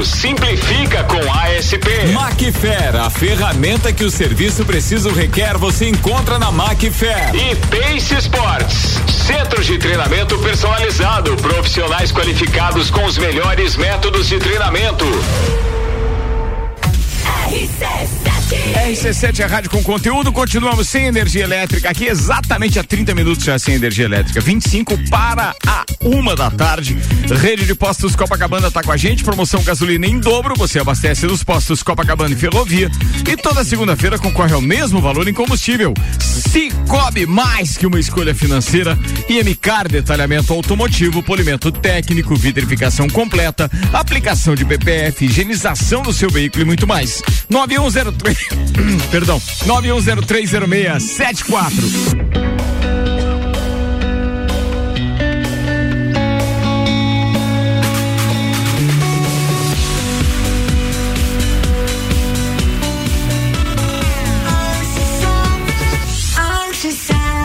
Simplifica com ASP. Macfair, a ferramenta que o serviço preciso requer, você encontra na Macfair. E Pace Sports, centro de treinamento personalizado, profissionais qualificados com os melhores métodos de treinamento. RC7 é rádio com conteúdo, continuamos sem energia elétrica aqui, exatamente há 30 minutos já sem energia elétrica. 25 para a uma da tarde. Rede de Postos Copacabana está com a gente, promoção gasolina em dobro, você abastece nos postos Copacabana e Ferrovia. E toda segunda-feira concorre ao mesmo valor em combustível. Cicobi, mais que uma escolha financeira. E MCAR, detalhamento automotivo, polimento técnico, vitrificação completa, aplicação de PPF, higienização do seu veículo e muito mais. 9103 Perdão. 91030674.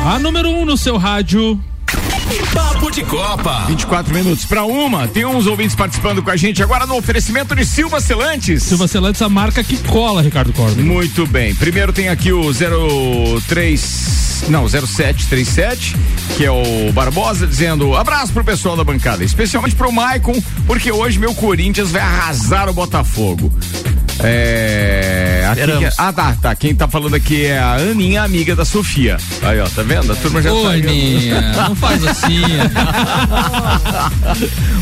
A número 1 um no seu rádio. Papo de Copa. 24 minutos para uma. Tem uns ouvintes participando com a gente agora no oferecimento de Silva Celantes. Silva Celantes, a marca que cola, Ricardo Corda. Muito bem. Primeiro tem aqui o 03. Não, 0737, que é o Barbosa, dizendo: abraço pro pessoal da bancada, especialmente pro Maicon, porque hoje meu Corinthians vai arrasar o Botafogo. É. aqui que- ah, tá, tá. Quem tá falando aqui é a Aninha, amiga da Sofia. Aí, ó, tá vendo? A turma já Ô, tá. Aninha, não faz assim.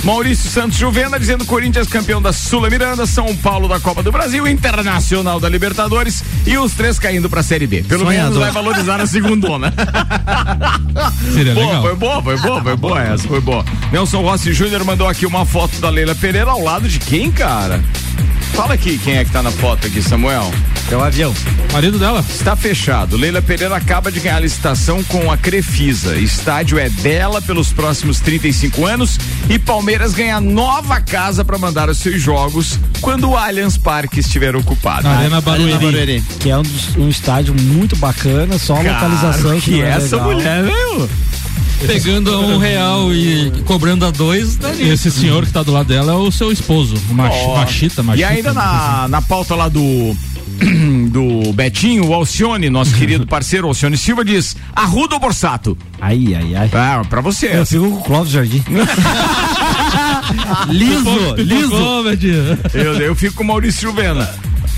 Maurício Santos Juvena dizendo Corinthians campeão da Sula Miranda, São Paulo da Copa do Brasil, Internacional da Libertadores e os três caindo pra Série B. Pelo menos Sonhador. vai valorizar a segundona. Seria Boa, legal. Foi boa, foi boa, foi boa essa, foi boa. Nelson Rossi Júnior mandou aqui uma foto da Leila Pereira ao lado de quem, cara? Fala aqui quem é que tá na foto aqui, Samuel. É o avião. Marido dela. Está fechado. Leila Pereira acaba de ganhar a licitação com a Crefisa. Estádio é dela pelos próximos 35 anos e Palmeiras ganha nova casa para mandar os seus jogos quando o Allianz Parque estiver ocupado. Arena Barueri. Que é um, um estádio muito bacana, só a Cara, localização que não é essa legal. mulher, meu. Pegando a um real e cobrando a dois, tá nisso. Esse senhor que tá do lado dela é o seu esposo, o mach, Ó, machita, machita. E ainda na, na pauta lá do. Do Betinho, o Alcione, nosso querido parceiro Alcione Silva, diz: Arruda ou Borsato? Ai, ai, ai. Ah, pra você. Eu fico com o Clóvis Jardim. liso, liso. Eu, eu fico com o Maurício Juvena.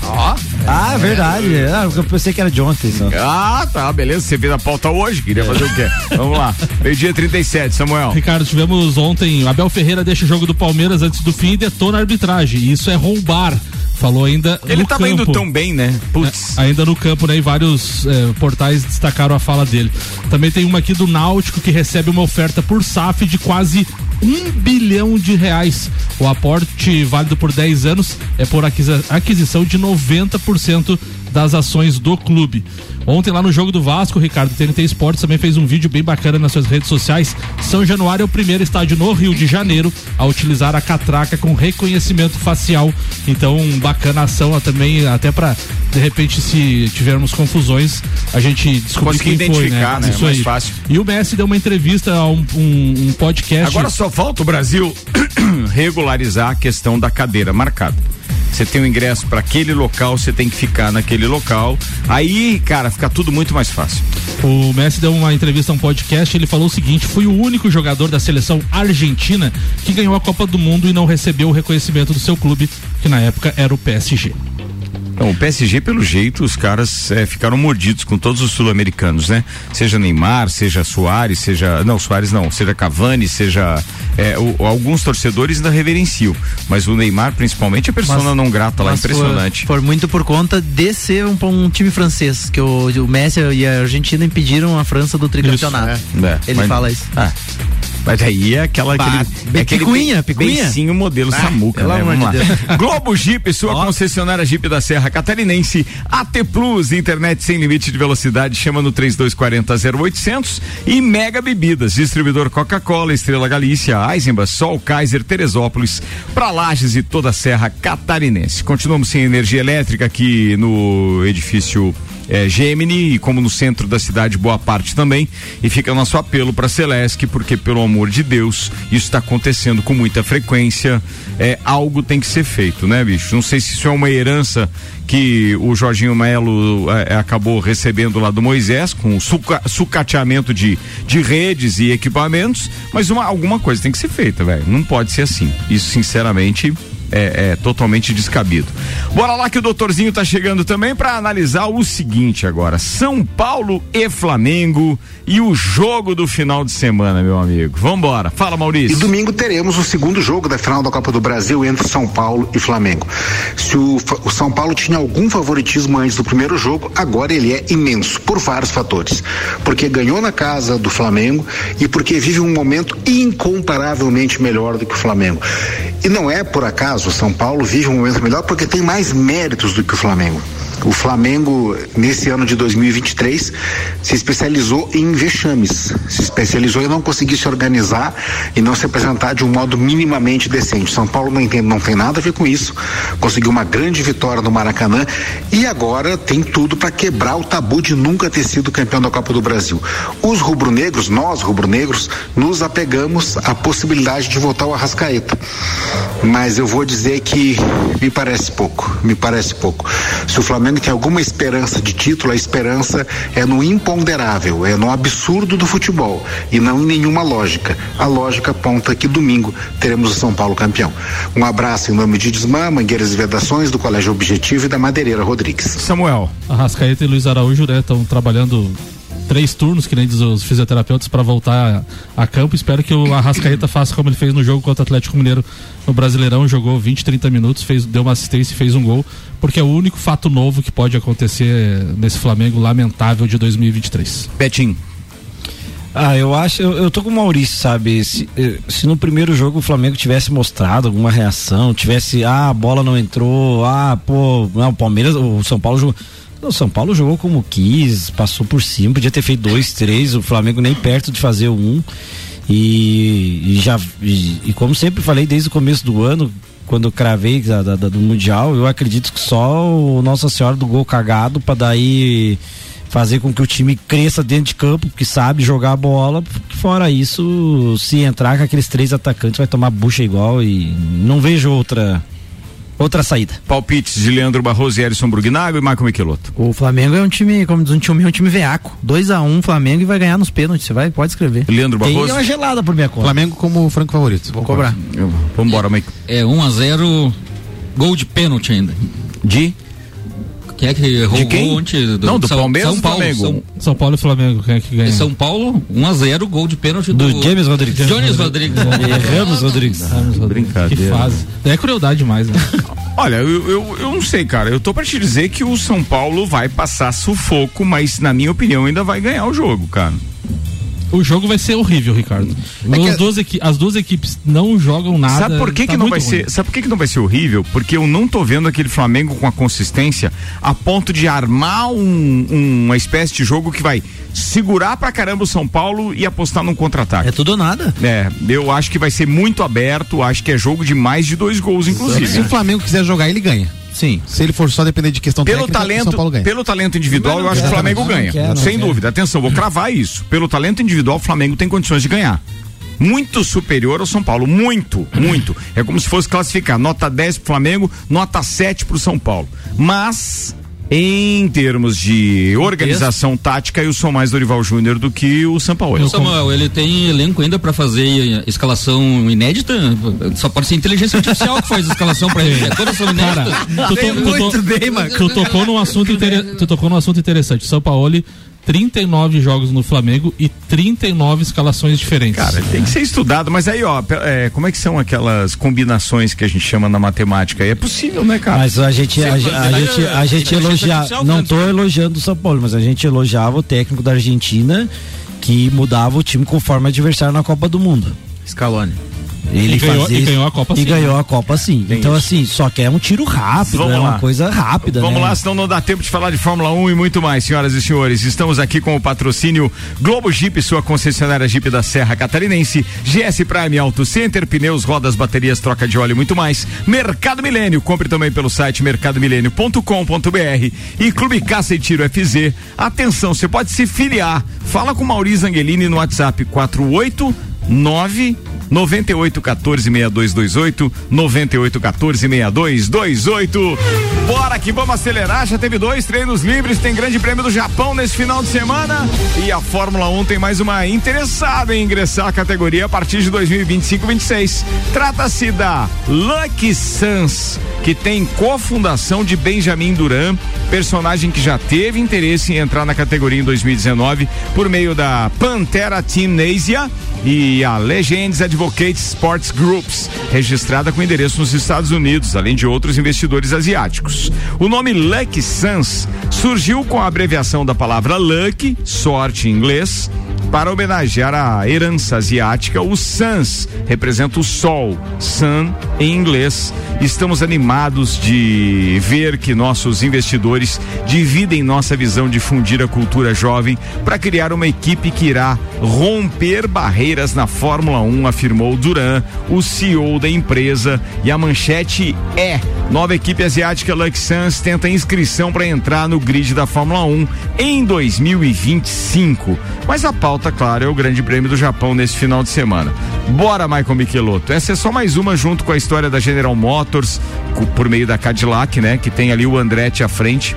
Ó. Ah, é verdade. Ah, eu pensei que era de ontem só. Ah, tá, beleza. Você fez a pauta hoje, queria fazer o quê? Vamos lá. Meio-dia 37, Samuel. Ricardo, tivemos ontem, Abel Ferreira deixa o jogo do Palmeiras antes do fim e detona a arbitragem. Isso é roubar. Falou ainda Ele no tava campo. indo tão bem, né? Putz. É, ainda no campo, né? E vários é, portais destacaram a fala dele. Também tem uma aqui do Náutico que recebe uma oferta por SAF de quase um bilhão de reais. O aporte válido por 10 anos é por aquisição de 90% das ações do clube. Ontem lá no jogo do Vasco, o Ricardo TNT Esportes também fez um vídeo bem bacana nas suas redes sociais. São Januário é o primeiro estádio no Rio de Janeiro a utilizar a catraca com reconhecimento facial. Então, bacana a ação também, até para de repente, se tivermos confusões, a gente descobrir Conseguir quem foi, né? né? Isso Mais aí. fácil. E o Messi deu uma entrevista a um, um- um podcast. Agora só falta o Brasil regularizar a questão da cadeira marcada. Você tem o ingresso para aquele local, você tem que ficar naquele local. Aí, cara, fica tudo muito mais fácil. O Messi deu uma entrevista a um podcast. Ele falou o seguinte: fui o único jogador da seleção argentina que ganhou a Copa do Mundo e não recebeu o reconhecimento do seu clube, que na época era o PSG. Então, o PSG, pelo jeito, os caras eh, ficaram mordidos com todos os sul-americanos, né? Seja Neymar, seja Soares, seja. Não, Soares não, seja Cavani, seja. eh, o- alguns torcedores ainda reverenciam. Mas o Neymar, principalmente, é persona Mas- não grata lá, impressionante. Por, por muito por conta de ser um, um time francês, que o, o Messi e a Argentina impediram a França do tricampeonato. Isso, é. É, Ele mas- fala isso. Ah. Mas aí é aquela. Bah, aquele, é aquele picuinha, picuinha. beicinho modelo Ah, Samuca, né? Vamos de lá. Globo Jeep, sua concessionária Jeep da Serra Catarinense. AT Plus, internet sem limite de velocidade, chama no 3240 0800. E Mega Bebidas, distribuidor Coca-Cola, Estrela Galícia, Eisenbach, Sol, Kaiser, Teresópolis, para Lages e toda a Serra Catarinense. Continuamos sem energia elétrica aqui no edifício é, Gemini e como no centro da cidade boa parte também. E fica nosso apelo para Celesc porque pelo amor de Deus isso está acontecendo com muita frequência. É algo tem que ser feito né bicho? Não sei se isso é uma herança que o Jorginho Melo é, acabou recebendo lá do Moisés com suca, sucateamento de, de redes e equipamentos mas uma, alguma coisa tem que ser feita velho. Não pode ser assim. Isso sinceramente é, é totalmente descabido. Bora lá que o doutorzinho tá chegando também para analisar o seguinte agora: São Paulo e Flamengo e o jogo do final de semana, meu amigo. Vambora. Fala, Maurício. E domingo teremos o segundo jogo da final da Copa do Brasil entre São Paulo e Flamengo. Se o, o São Paulo tinha algum favoritismo antes do primeiro jogo, agora ele é imenso, por vários fatores. Porque ganhou na casa do Flamengo e porque vive um momento incomparavelmente melhor do que o Flamengo. E não é por acaso, o São Paulo vive um momento melhor porque tem mais méritos do que o Flamengo. O Flamengo, nesse ano de 2023, se especializou em vexames, se especializou em não conseguir se organizar e não se apresentar de um modo minimamente decente. São Paulo não, entende, não tem nada a ver com isso, conseguiu uma grande vitória no Maracanã e agora tem tudo para quebrar o tabu de nunca ter sido campeão da Copa do Brasil. Os rubro-negros, nós rubro-negros, nos apegamos à possibilidade de voltar ao Arrascaeta. Mas eu vou dizer que me parece pouco, me parece pouco. Se o Flamengo tem alguma esperança de título, a esperança é no imponderável, é no absurdo do futebol e não em nenhuma lógica. A lógica aponta que domingo teremos o São Paulo campeão. Um abraço em nome de Desmã, Mangueiras e Vedações, do Colégio Objetivo e da Madeireira Rodrigues. Samuel. Arrascaeta e Luiz Araújo, né, estão trabalhando três turnos, que nem diz os fisioterapeutas, para voltar a, a campo. Espero que o Arrascaeta faça como ele fez no jogo contra o Atlético Mineiro no Brasileirão. Jogou 20, 30 minutos, fez, deu uma assistência e fez um gol, porque é o único fato novo que pode acontecer nesse Flamengo lamentável de 2023. Betinho. Ah, eu acho, eu, eu tô com o Maurício, sabe? Se, eh, se no primeiro jogo o Flamengo tivesse mostrado alguma reação, tivesse, ah, a bola não entrou, ah, pô, não, o Palmeiras, o São Paulo jogou. O São Paulo jogou como quis, passou por cima, podia ter feito dois, três, o Flamengo nem perto de fazer um. E, e já, e, e como sempre falei desde o começo do ano, quando eu cravei da, da- do Mundial, eu acredito que só o Nossa Senhora do gol cagado para daí fazer com que o time cresça dentro de campo, porque sabe jogar a bola. Fora isso, se entrar com aqueles três atacantes, vai tomar bucha igual e não vejo outra outra saída. Palpites de Leandro Barroso e Erison Brugnago e Marco Michelotto. O Flamengo é um time, como diz um time, é um time veaco. 2x1 um, Flamengo e vai ganhar nos pênaltis. Você vai, pode escrever. Leandro Tem Barroso. uma gelada por minha conta. Flamengo como franco favorito. Vou cobrar. Vambora, Mike. É 1 a 0 gol de pênalti ainda. De? Quem é que o quem? ontem? Não, do São, Palmeiras São Paulo. Flamengo? São, São Paulo e Flamengo, quem é que ganha? São Paulo, 1 a 0 gol de pênalti do, Do James Rodrigues. Jones Rodrigues. Erramos, Rodrigues. Ramos Rodrigues. Brincadeira. Que fase. É crueldade demais, né? Olha, eu, eu, eu não sei, cara. Eu tô pra te dizer que o São Paulo vai passar sufoco, mas na minha opinião ainda vai ganhar o jogo, cara. O jogo vai ser horrível, Ricardo. É As, duas equi- as duas equipes não jogam nada. Sabe por que, tá que não vai ruim. ser? Sabe por que, que não vai ser horrível? Porque eu não tô vendo aquele Flamengo com a consistência a ponto de armar um- um- uma espécie de jogo que vai segurar pra caramba o São Paulo e apostar num contra-ataque. É tudo ou nada. É, eu acho que vai ser muito aberto, acho que é jogo de mais de dois gols, inclusive. Se o Flamengo quiser jogar, ele ganha. Sim. Se ele for só depender de questão Pelo técnica, o São talento, Paulo ganha. pelo talento individual, eu acho que o Flamengo ganha. quer, sem quer. dúvida. Atenção, vou cravar isso. Pelo talento individual, o Flamengo tem condições de ganhar. Muito superior ao São Paulo. Muito, muito. É como se fosse classificar nota 10 pro Flamengo, nota 7 pro São Paulo. Mas. Em termos de organização tática, eu sou mais Dorival Júnior do que o São Paulo. O Samuel, ele tem elenco ainda pra fazer escalação inédita? Só pode ser inteligência artificial que faz a escalação pra ele. É toda são Cara, inédita. tu, to- tu to- tu tocou num assunto inter- tu tocou num assunto interessante. São Paulo 39 jogos no Flamengo e 39 escalações diferentes. Cara, tem que ser estudado, mas aí, ó, é, como é que são aquelas combinações que a gente chama na matemática? É possível, né, cara? Mas a gente, a, a gente, a gente inteligência elogia, artificial, não né? tô elogiando o São Paulo, mas a gente elogiava o técnico da Argentina que que mudava o time conforme adversário na Copa do Mundo. Scaloni. Ele E ganhou- fazia e ganhou a Copa E sim, ganhou né? a Copa sim. Tem então, isso. assim, só que é um tiro rápido, Vamos é uma lá. coisa rápida, Vamos né? lá, senão não dá tempo de falar de Fórmula 1 e muito mais, senhoras e senhores. Estamos aqui com o patrocínio Globo Jeep, sua concessionária Jeep da Serra Catarinense, GS Prime Auto Center, pneus, rodas, baterias, troca de óleo e muito mais. Mercado Milênio, compre também pelo site mercadomilênio.com.br e Clube Caça e Tiro FZ. Atenção, você pode se filiar. Fala com Maurício Angelini no WhatsApp 489 9814 6228 9814 6228 Bora que vamos acelerar, já teve dois treinos livres, tem grande prêmio do Japão nesse final de semana. E a Fórmula 1 tem mais uma interessada em ingressar à categoria a partir de 2025-26. Trata-se da Lucky Sans, que tem cofundação de Benjamin Duran, personagem que já teve interesse em entrar na categoria em 2019 por meio da Pantera Team Asia e a Legends Advocates Sports Groups, registrada com endereço nos Estados Unidos, além de outros investidores asiáticos. O nome Lucky Sans surgiu com a abreviação da palavra lucky, sorte em inglês, para homenagear a herança asiática, o Sans representa o sol, Sun em inglês. Estamos animados de ver que nossos investidores dividem nossa visão de fundir a cultura jovem para criar uma equipe que irá romper barreiras na Fórmula 1, afirmou Duran, o CEO da empresa. E a manchete é: nova equipe asiática Lux Sans tenta inscrição para entrar no grid da Fórmula 1 em 2025. Mas a pauta, claro, é o Grande Prêmio do Japão nesse final de semana. Bora, Michael Michelotto. Essa é só mais uma junto com a história da General Motors, por meio da Cadillac, né? Que tem ali o Andretti à frente.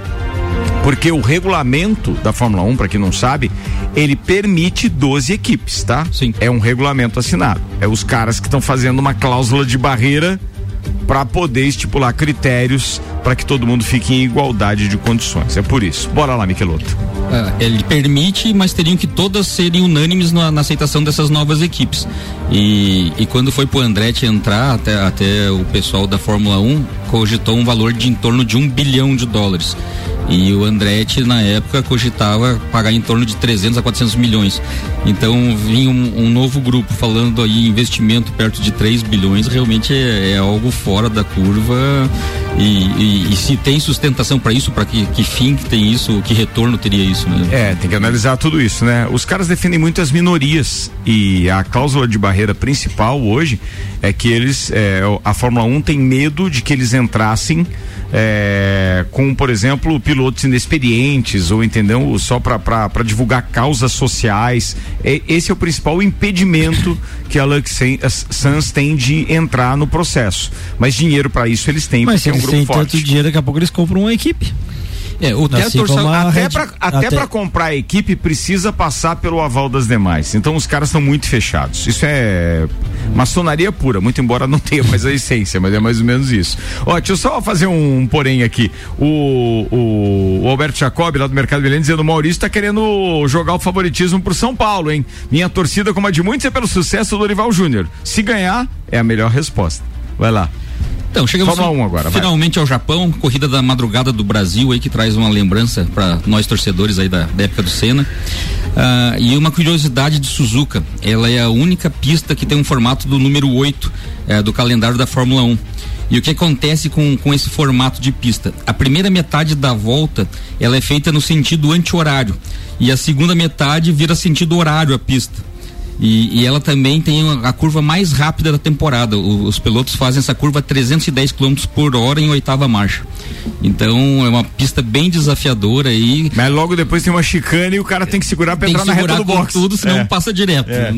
Porque o regulamento da Fórmula 1, para quem não sabe, ele permite 12 equipes, tá? Sim. É um regulamento assinado. É os caras que estão fazendo uma cláusula de barreira para poder estipular critérios para que todo mundo fique em igualdade de condições. É por isso. Bora lá, Michelotto. Ah, ele permite, mas teriam que todas serem unânimes na, na aceitação dessas novas equipes. E, e quando foi pro Andretti entrar, até, até o pessoal da Fórmula 1 cogitou um valor de em torno de um bilhão de dólares. E o Andretti, na época, cogitava pagar em torno de 300 a 400 milhões. Então, vinha um, um novo grupo falando aí investimento perto de 3 bilhões, realmente é, é algo fora da curva. E, e- e se tem sustentação para isso, para que, que fim que tem isso, que retorno teria isso, né? É, tem que analisar tudo isso, né? Os caras defendem muito as minorias e a cláusula de barreira principal hoje é que eles, é, a Fórmula 1 tem medo de que eles entrassem é, com, por exemplo, pilotos inexperientes ou entendeu? Só para divulgar causas sociais. É, esse é o principal impedimento que a Lux Sans tem de entrar no processo. Mas dinheiro para isso eles têm, Mas se é um eles grupo têm forte. tanto dinheiro, daqui a pouco eles compram uma equipe. É, o Assim como a até pra, até até- pra comprar a equipe precisa passar pelo aval das demais. Então os caras estão muito fechados. Isso é maçonaria pura, muito embora não tenha mais a essência, mas é mais ou menos isso. Ó, deixa eu só fazer um porém aqui. O, o, o Alberto Jacob, lá do Mercado Milênio, dizendo o Maurício tá querendo jogar o favoritismo pro São Paulo, hein? Minha torcida, como a de muitos, é pelo sucesso do Dorival Júnior. Se ganhar, é a melhor resposta. Vai lá. Então, chegamos Fórmula 1 agora, vai. finalmente ao Japão, corrida da madrugada do Brasil aí que traz uma lembrança para nós torcedores aí da, da época do Senna. Ah, e uma curiosidade de Suzuka, ela é a única pista que tem um formato do número 8 eh, do calendário da Fórmula 1. E o que acontece com, com esse formato de pista? A primeira metade da volta ela é feita no sentido anti-horário e a segunda metade vira sentido horário a pista. E, e ela também tem a, a curva mais rápida da temporada. O- os pilotos fazem essa curva a 310 km por hora em oitava marcha. Então é uma pista bem desafiadora aí. Mas logo depois tem uma chicane e o cara tem que segurar pra Tem entrar na reta segurar do box. tudo, senão É. passa direto. É.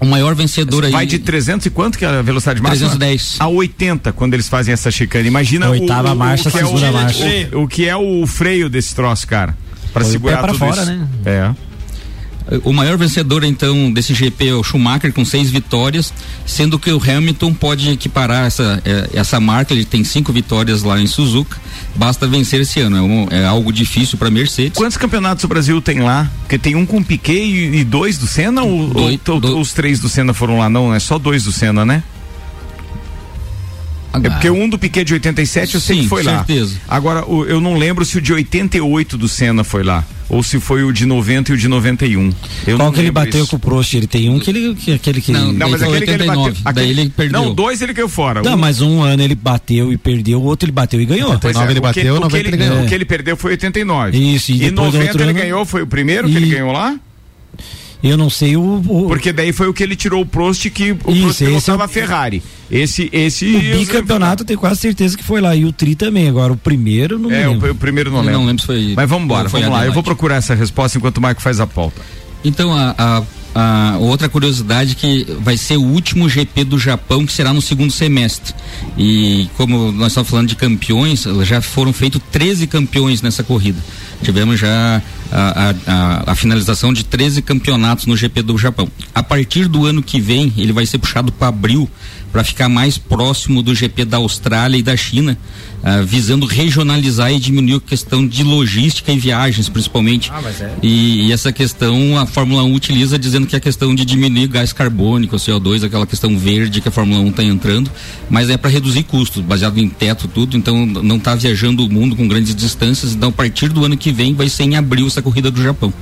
O maior vencedor aí. Vai de 300 e quanto que é a velocidade máxima? 310. A 80 quando eles fazem essa chicane. Imagina Oitava o, o, marcha, o que é segunda o, marcha. O, o que é o freio desse troço, cara? Pra Põe o segurar pé pra tudo fora, isso. né? É. O maior vencedor, então, desse GP é o Schumacher com seis vitórias, sendo que o Hamilton pode equiparar essa, eh, essa marca, ele tem cinco vitórias lá em Suzuka, basta vencer esse ano, é, um- é algo difícil para Mercedes. Quantos campeonatos o Brasil tem lá? Porque tem um com Piquet e, e dois do Senna ou, Dois- ou- ou os três do Senna foram lá? Não, é só dois do Senna, né? É porque um do Piquet de 87 eu sei Sim, que foi lá. certeza. Agora, o- eu não lembro se o de 88 do Senna foi lá. Ou se foi o de 90 e o de 91. Eu Qual que ele bateu isso. com o Prost? Ele tem um que ele que aquele que Não, não mas aquele 89, que ele bateu, aquele, daí ele perdeu. Não, dois ele caiu fora. Não, um, mas um ano ele bateu e perdeu, o outro ele bateu e ganhou. 89 é, ele bateu, 90 ele, ele ganhou. O que ele perdeu foi 89. Isso, e, e 90 ele ano... ganhou, foi o primeiro e... que ele ganhou lá? Eu não sei o, o, Porque daí foi o que ele tirou o Prost que o Isso, Prost pilotava é Ferrari. Esse, esse. O bicampeonato eu tenho quase certeza que foi lá. E o Tri também. Agora o primeiro não é, lembro. O, o primeiro não lembro. Não lembro se foi. Mas vamos embora, vamos lá. Eu vou procurar essa resposta enquanto o Marco faz a pauta. Então, a, a a outra curiosidade que vai ser o último GP do Japão que será no segundo semestre. E como nós estamos falando de campeões, já foram feitos 13 campeões nessa corrida. Tivemos já a, a, a, finalização de 13 campeonatos no GP do Japão. A partir do ano que vem, ele vai ser puxado para abril para ficar mais próximo do GP da Austrália e da China, uh, visando regionalizar e diminuir a questão de logística e viagens, principalmente. Ah, é. e, e, essa questão a Fórmula 1 utiliza dizendo que é a questão de diminuir gás carbônico, CO2, aquela questão verde que a Fórmula 1 está entrando, mas é para reduzir custos, baseado em teto, tudo. Então não está viajando o mundo com grandes distâncias. Então a partir do ano que vem vai ser em abril essa corrida do Japão.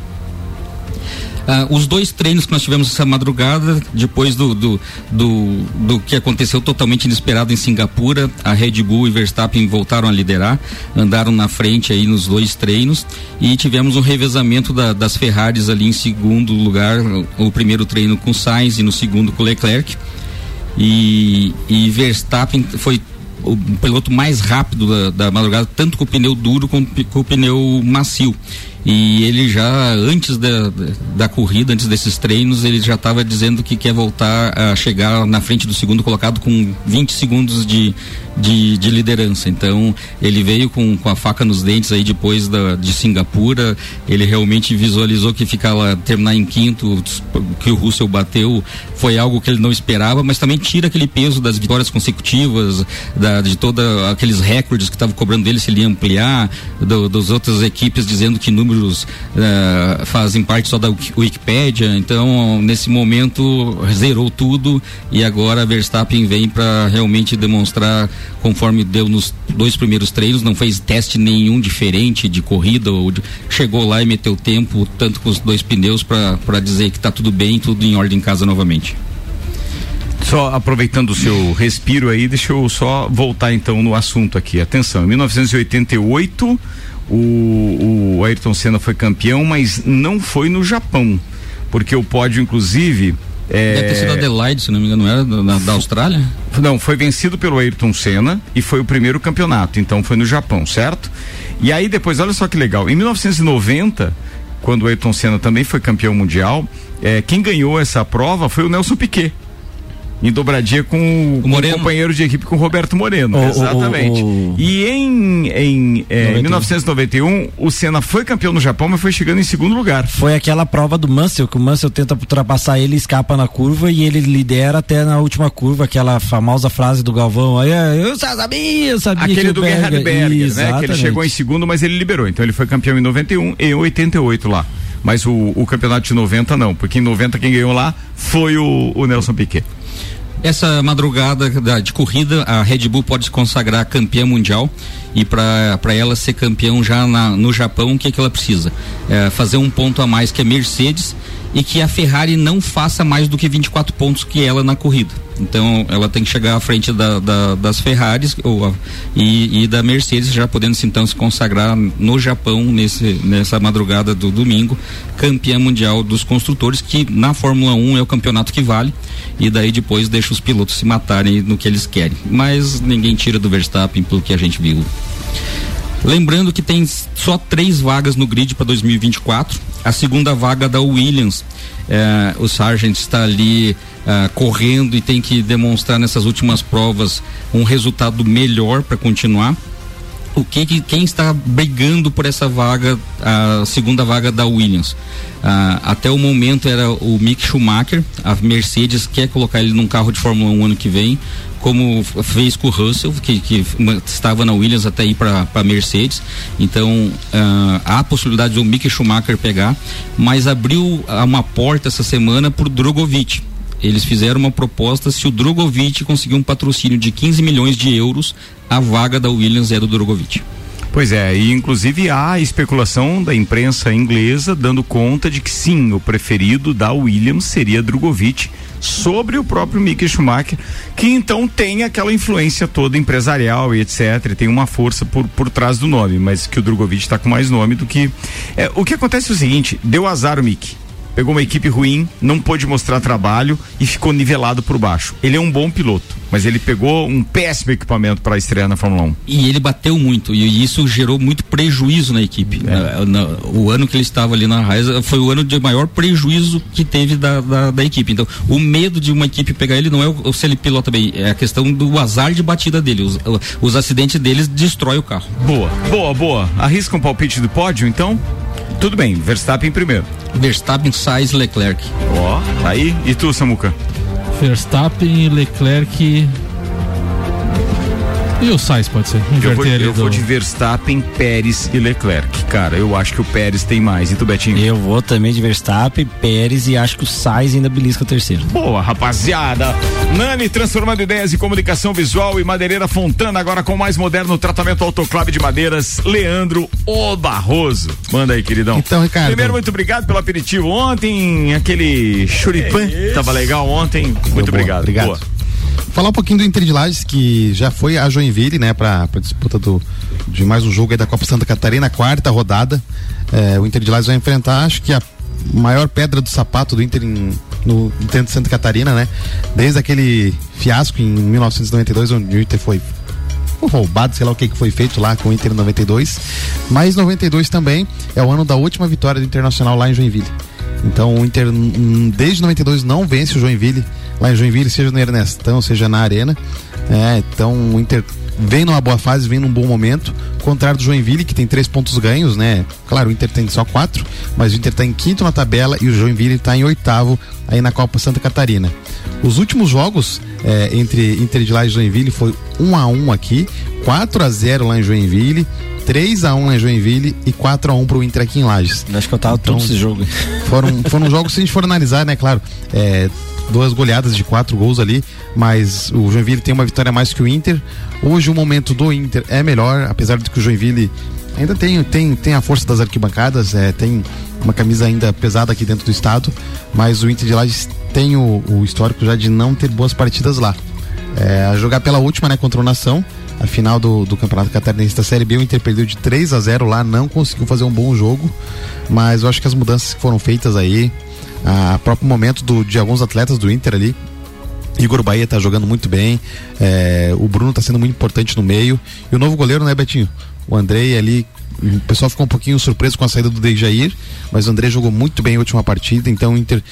Ah, os dois treinos que nós tivemos essa madrugada, depois do, do, do, do, que aconteceu totalmente inesperado em Singapura, a Red Bull e Verstappen voltaram a liderar, andaram na frente aí nos dois treinos e tivemos um revezamento da, das Ferraris ali em segundo lugar, o, primeiro treino com Sainz e no segundo com Leclerc. E, e Verstappen foi o piloto mais rápido da, da madrugada, tanto com o pneu duro como com o pneu macio. E ele já, antes da, da corrida, antes desses treinos, ele já estava dizendo que quer voltar a chegar na frente do segundo colocado com 20 segundos de, de, de liderança. Então, ele veio com, com a faca nos dentes aí depois da, de Singapura. Ele realmente visualizou que ficar lá, terminar em quinto, que o Russell bateu, foi algo que ele não esperava, mas também tira aquele peso das vitórias consecutivas, da, de todos aqueles recordes que estavam cobrando dele, se ele ia ampliar, do, das outras equipes dizendo que uh, fazem parte só da Wikipédia. Então, nesse momento, zerou tudo e agora Verstappen vem para realmente demonstrar conforme deu nos dois primeiros treinos, não fez teste nenhum diferente de corrida, ou de, chegou lá e meteu tempo, tanto com os dois pneus, para dizer que está tudo bem, tudo em ordem em casa novamente. Só aproveitando o seu respiro aí, deixa eu só voltar então no assunto aqui. Atenção, em 1988 o, o Ayrton Senna foi campeão, mas não foi no Japão, porque o pódio inclusive é... Deve ter sido Adelaide, se não me engano, não era da, da, Austrália? Não, foi vencido pelo Ayrton Senna e foi o primeiro campeonato, então foi no Japão, certo? E aí depois, olha só que legal, em 1990, quando o Ayrton Senna também foi campeão mundial, é, quem ganhou essa prova foi o Nelson Piquet em dobradinha com o, com o companheiro de equipe com o Roberto Moreno. Oh, exatamente. Oh, oh, e em, em é, 1991, o Senna foi campeão no Japão, mas foi chegando em segundo lugar. Foi aquela prova do Mansell, que o Mansell tenta ultrapassar ele, escapa na curva e ele lidera até na última curva, aquela famosa frase do Galvão. Aí, eu sabia, eu sabia. Aquele do Gerhard Berger, né? Que ele chegou em segundo, mas ele liberou. Então ele foi campeão em 91 e 88 lá mas o, o, campeonato de 90 não, porque em 90 quem ganhou lá foi o, o Nelson Piquet. Essa madrugada de corrida, a Red Bull pode se consagrar campeã mundial e para ela ser campeão já na, no Japão, o que, é que ela precisa? É fazer um ponto a mais que a Mercedes e que a Ferrari não faça mais do que 24 pontos que ela na corrida. Então ela tem que chegar à frente da, da, das Ferraris ou, e, e, da Mercedes, já podendo então se consagrar no Japão nesse, nessa madrugada do domingo, campeã mundial dos construtores, que na Fórmula 1 é o campeonato que vale, e daí depois deixa os pilotos se matarem no que eles querem. Mas ninguém tira do Verstappen pelo que a gente viu. Lembrando que tem só três vagas no grid para 2024. A segunda vaga da Williams. É, o Sargent está ali uh, correndo e tem que demonstrar nessas últimas provas um resultado melhor para continuar. O que, que, quem está brigando por essa vaga, a segunda vaga da Williams? Uh, até o momento era o Mick Schumacher, a Mercedes quer colocar ele num carro de Fórmula 1 ano que vem, como fez com o Russell, que, que estava na Williams até ir para a Mercedes. Então uh, há a possibilidade do Mick Schumacher pegar, mas abriu uma porta essa semana para o Drogovic eles fizeram uma proposta se o Drogovic conseguir um patrocínio de 15 milhões de euros, a vaga da Williams é do Drogovic. Pois é, e inclusive há especulação da imprensa inglesa dando conta de que sim, o preferido da Williams seria Drogovic sobre o próprio Mick Schumacher, que então tem aquela influência toda empresarial e etc, tem uma força por, por trás do nome, mas que o Drogovic está com mais nome do que é, o que acontece é o seguinte, deu azar o Mick pegou uma equipe ruim, não pôde mostrar trabalho e ficou nivelado por baixo. Ele é um bom piloto, mas ele pegou um péssimo equipamento para estrear na Fórmula 1. E ele bateu muito e isso gerou muito prejuízo na equipe. É. Na, na, o ano que ele estava ali na Raiz foi o ano de maior prejuízo que teve da, da, da, equipe. Então, o medo de uma equipe pegar ele não é o, se ele pilota bem, é a questão do azar de batida dele. Os, os acidentes deles destrói o carro. Boa, boa, boa. Arrisca um palpite do pódio, então? Tudo bem, Verstappen primeiro. Verstappen, Sainz, Leclerc. Ó, oh, aí. E tu, Samuca? Verstappen, Leclerc, e o Sainz pode ser? Eu, vou, eu do... vou, de Verstappen, Pérez e Leclerc. Cara, eu acho que o Pérez tem mais. E tu, Betinho? Eu vou também de Verstappen, Pérez e acho que o Sainz ainda belisca o terceiro. Boa, rapaziada. Nani transformando ideias em comunicação visual e madeireira Fontana agora com o mais moderno tratamento autoclave de madeiras, Leandro O Barroso. Manda aí, queridão. Então, Ricardo. Primeiro, muito obrigado pelo aperitivo ontem, aquele churipan, é tava legal ontem. Muito obrigado. Obrigado. Boa. Falar um pouquinho do Inter de Lages, que já foi a Joinville, né, pra disputa do, de mais um jogo da Copa Santa Catarina, quarta rodada. É, o Inter de Lages vai enfrentar, acho que a maior pedra do sapato do Inter em, no Inter de Santa Catarina, né? Desde aquele fiasco em 1992, onde o Inter foi roubado, sei lá o que, que foi feito lá com o Inter em 92. Mas 92 também é o ano da última vitória do Internacional lá em Joinville. Então o Inter desde 92 não vence o Joinville lá em Joinville, seja no Ernestão, seja na Arena. É, então o Inter vem numa boa fase, vem num bom momento. Contrário do Joinville, que tem três pontos ganhos, né? Claro, o Inter tem só quatro, mas o Inter está em quinto na tabela e o Joinville está em oitavo aí na Copa Santa Catarina. Os últimos jogos é, entre Inter de lá e Joinville foi 1 um a 1 um aqui, 4 a 0 lá em Joinville, 3 a 1 lá em Joinville e 4 a 1 pro Inter aqui em Lages. Acho que eu tava então, todo esse jogo. Foram, foram jogos, se a gente for analisar, né, claro, é, duas goleadas de quatro gols ali, mas o Joinville tem uma vitória mais que o Inter. Hoje o momento do Inter é melhor, apesar de que o Joinville ainda tem, tem, tem a força das arquibancadas, é, tem uma camisa ainda pesada aqui dentro do estado, mas o Inter de Lages tem o, o histórico já de não ter boas partidas lá. É, a jogar pela última, né, contra o Nação, a final do, do Campeonato Catarinense da Série B, o Inter perdeu de 3 a 0 lá, não conseguiu fazer um bom jogo, mas eu acho que as mudanças que foram feitas aí, a próprio momento do, de alguns atletas do Inter ali. Igor Bahia tá jogando muito bem, é, o Bruno tá sendo muito importante no meio. E o novo goleiro, né, Betinho? O Andrei ali, o pessoal ficou um pouquinho surpreso com a saída do Dejair, mas o André jogou muito bem a última partida, então o Inter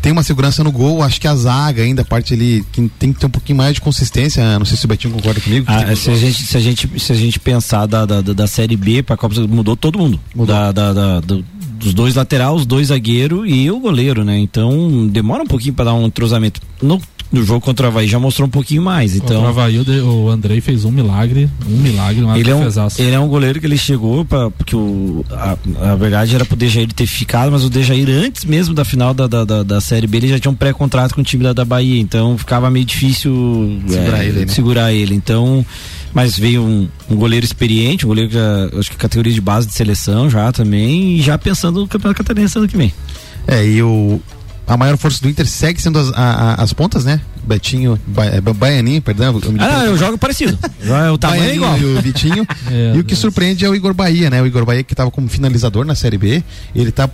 tem uma segurança no gol, acho que a zaga ainda, a parte ali, que tem que ter um pouquinho mais de consistência, não sei se o Betinho concorda comigo. Ah, se, a gente, se, a gente, se a gente pensar da, da, da Série B para a Copa, mudou todo mundo. Mudou. Da, da, da do, dos dois laterais, os dois zagueiros e o goleiro, né? Então demora um pouquinho para dar um entrosamento. No, no jogo contra o Havaí já mostrou um pouquinho mais. Então, contra o Havaí o, Andrei fez um milagre, um milagre, um ele, é um, ele é um goleiro que ele chegou para porque o, a, a, verdade era pro Dejair ter ficado, mas o Dejair antes mesmo da final da, da, da, da Série B ele já tinha um pré-contrato com o time da, da Bahia, então ficava meio difícil segurar, é, ele, né? segurar ele. Então mas veio um, um, goleiro experiente, um goleiro que já, acho que categoria de base de seleção já também, e já pensando no Campeonato Catarinense ano que vem. É, e o, a maior força do Inter segue sendo as, a, a, as pontas, né? Betinho, ba, é, Baianinho, perdão. Ah, eu jogo parecido. o tamanho é igual. E o Vitinho. é, e o que surpreende é o Igor Bahia, né? O Igor Bahia que estava como finalizador na Série B. Ele tá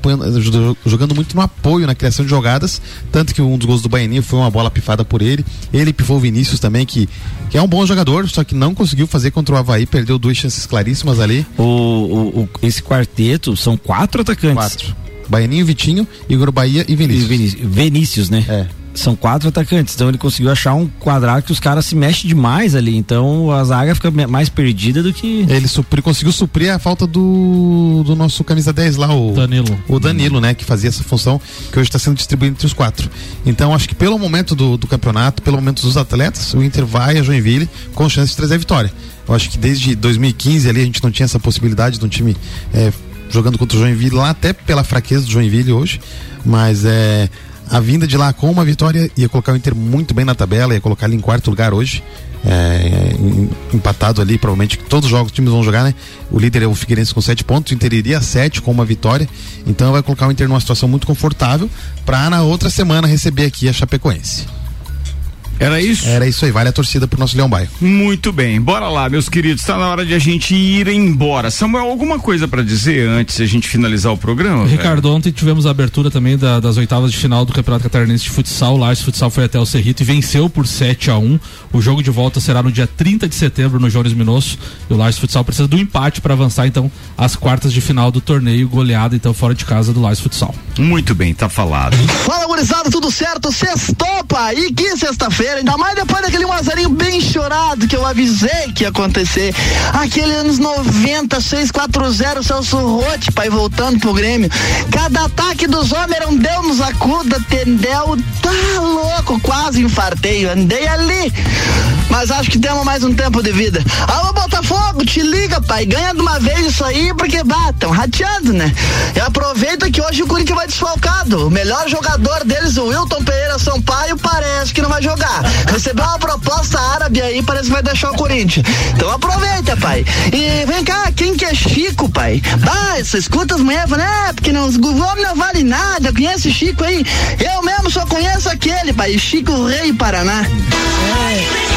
jogando muito no apoio, na criação de jogadas. Tanto que um dos gols do Baianinho foi uma bola pifada por ele. Ele pifou o Vinícius também, que, que é um bom jogador, só que não conseguiu fazer contra o Havaí, perdeu duas chances claríssimas ali. O, o, o esse quarteto são quatro atacantes. Quatro. Baianinho, Vitinho, Igor Bahia e Vinícius. E Vinícius, Vinícius né? É. São quatro atacantes, então ele conseguiu achar um quadrado que os caras se mexem demais ali, então a zaga fica mais perdida do que. Ele supri, conseguiu suprir a falta do, do nosso camisa 10 lá, o Danilo. O Danilo, né? Que fazia essa função que hoje está sendo distribuído entre os quatro. Então acho que pelo momento do, do campeonato, pelo momento dos atletas, o Inter vai a Joinville com chance de trazer a vitória. Eu acho que desde 2015 ali a gente não tinha essa possibilidade de um time é, jogando contra o Joinville lá, até pela fraqueza do Joinville hoje. Mas é, a vinda de lá com uma vitória ia colocar o Inter muito bem na tabela, ia colocar ele em quarto lugar hoje. É, empatado ali, provavelmente todos os jogos que os times vão jogar, né? O líder é o Figueirense com sete pontos, o Inter iria a sete com uma vitória, então vai colocar o Inter numa situação muito confortável para na outra semana receber aqui a Chapecoense. Era isso? Era isso aí, vale a torcida pro nosso Leão Baio. Muito bem, bora lá, meus queridos, está na hora de a gente ir embora. Samuel, alguma coisa para dizer antes de a gente finalizar o programa? Ricardo, velho? ontem tivemos a abertura também da, das oitavas de final do Campeonato Catarinense de Futsal. O Lars Futsal foi até o Cerrito e venceu por 7 a 1 O jogo de volta será no dia 30 de setembro no Jones Minosso. E o Lars Futsal precisa do empate para avançar, então, às quartas de final do torneio, goleada, então, fora de casa do Lars Futsal. Muito bem, tá falado. Fala, gurizada, tudo certo? Sextopa! E que sexta-feira, ainda mais depois daquele Mazarinho bem chorado que eu avisei que ia acontecer. Aquele anos 90, 640, Celso Rotti, pai, voltando pro Grêmio. Cada ataque dos homens era um Deus nos acuda, entendeu? Tá louco, quase infartei, andei ali. Mas acho que temos mais um tempo de vida. Alô, Botafogo, te liga, pai. Ganha de uma vez isso aí, porque, bah, tão rateando, né? E aproveita que hoje o Corinthians vai desfalcado. O melhor jogador deles, o Wilton Pereira Sampaio, parece que não vai jogar. Recebeu uma proposta árabe aí, parece que vai deixar o Corinthians. Então aproveita, pai. E vem cá, quem que é Chico, pai? Bah, você escuta as mulheres falando, é, porque não, o homem não vale nada, conhece Chico aí? Eu mesmo só conheço aquele, pai, Chico Rei Paraná. É.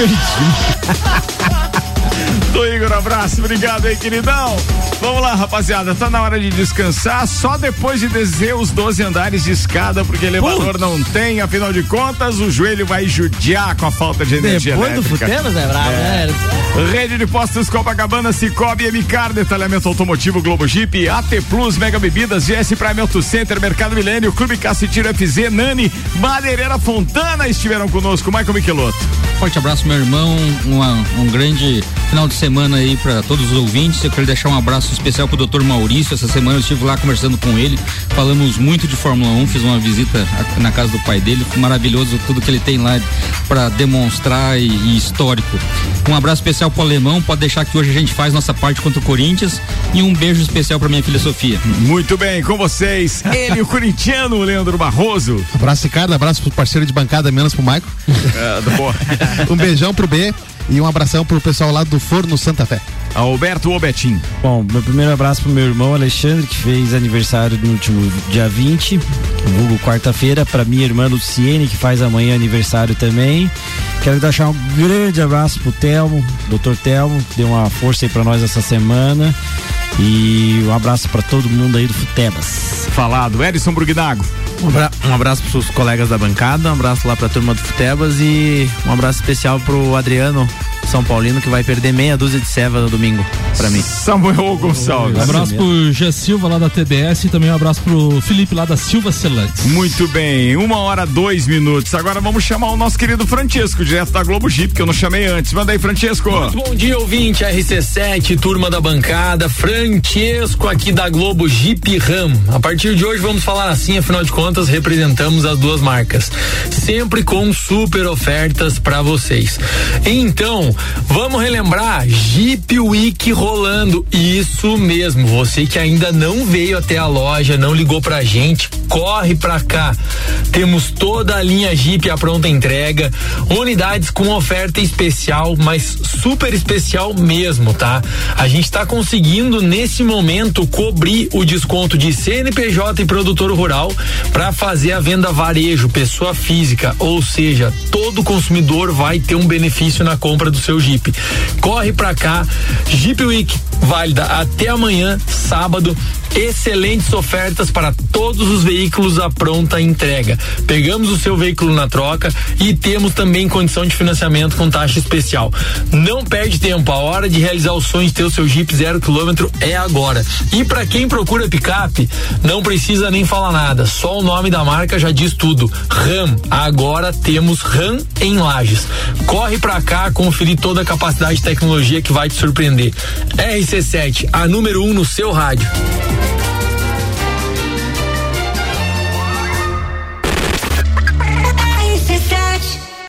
perdido! Do Igor, abraço, obrigado aí, queridão. Vamos lá, rapaziada, tá na hora de descansar, só depois de descer os 12 andares de escada, porque elevador Putz. não tem, afinal de contas, o joelho vai judiar com a falta de energia depois elétrica. Depois do Futelos é bravo, é. né? Rede de Postos Copacabana, Cicobi, MCAR, Detalhamento Automotivo, Globo Jeep, AT Plus, Mega Bebidas, GS Prime Auto Center, Mercado Milênio, Clube Cassitiro FZ, Nani, Madeireira Fontana estiveram conosco. Michael Michelotto. Forte abraço, meu irmão, uma, um grande final de semana aí para todos os ouvintes. Eu quero deixar um abraço especial pro doutor Maurício. Essa semana eu estive lá conversando com ele. Falamos muito de Fórmula 1, fiz uma visita na casa do pai dele. Maravilhoso tudo que ele tem lá para demonstrar e, e, histórico. Um abraço especial pro alemão. Pode deixar que hoje a gente faz nossa parte contra o Corinthians. E um beijo especial para minha filha Sofia. Muito bem, com vocês. Ele, o corintiano, o Leandro Barroso. Abraço, Ricardo. Abraço pro parceiro de bancada, menos pro Maico. É, um beijão pro B. E um abração pro pessoal lá do Forno Santa Fé. Alberto Obetim. Bom, meu primeiro abraço pro meu irmão Alexandre, que fez aniversário no último dia 20, vulgo quarta-feira, pra minha irmã Luciene, que faz amanhã aniversário também. Quero deixar um grande abraço pro Telmo, doutor Telmo, que deu uma força aí pra nós essa semana. E um abraço para todo mundo aí do Futebas. Falado, Edson Brugnago. Um, abra um abraço para os colegas da bancada, um abraço lá para a turma do Futebas e um abraço especial pro Adriano São Paulino que vai perder meia dúzia de ceva no domingo para mim. Samuel Gonçalves. Um abraço pro G Silva lá da TBS e também um abraço pro Felipe lá da Silva Celantes. Muito bem, uma hora dois minutos. Agora vamos chamar o nosso querido Francesco, direto da Globo Jeep, que eu não chamei antes. Manda aí, Francesco. Muito bom dia, ouvinte RC7, turma da bancada. Francesco aqui da Globo Jeep Ram. A partir de hoje vamos falar assim, afinal de contas, representamos as duas marcas. Sempre com super ofertas para vocês. Então, vamos relembrar Jeep Week rolando. Isso mesmo, você que ainda não veio até a loja, não ligou pra gente, corre pra cá. Temos toda a linha Jeep à pronta entrega, unidades com oferta especial, mas super especial mesmo, tá? A gente tá conseguindo nesse momento cobrir o desconto de CNPJ e produtor rural para fazer a venda varejo, pessoa física, ou seja, todo consumidor vai ter um benefício na compra do seu Jeep. Corre para cá, Jeep Week válida até amanhã, sábado. Excelentes ofertas para todos os veículos à pronta entrega. Pegamos o seu veículo na troca e temos também condição de financiamento com taxa especial. Não perde tempo, a hora de realizar o sonho de ter o seu Jeep zero quilômetro é agora. E para quem procura picape, não precisa nem falar nada, só o nome da marca já diz tudo. RAM. Agora temos RAM em Lages. Corre para cá conferir toda a capacidade de tecnologia que vai te surpreender. RC7, a número 1 um no seu rádio.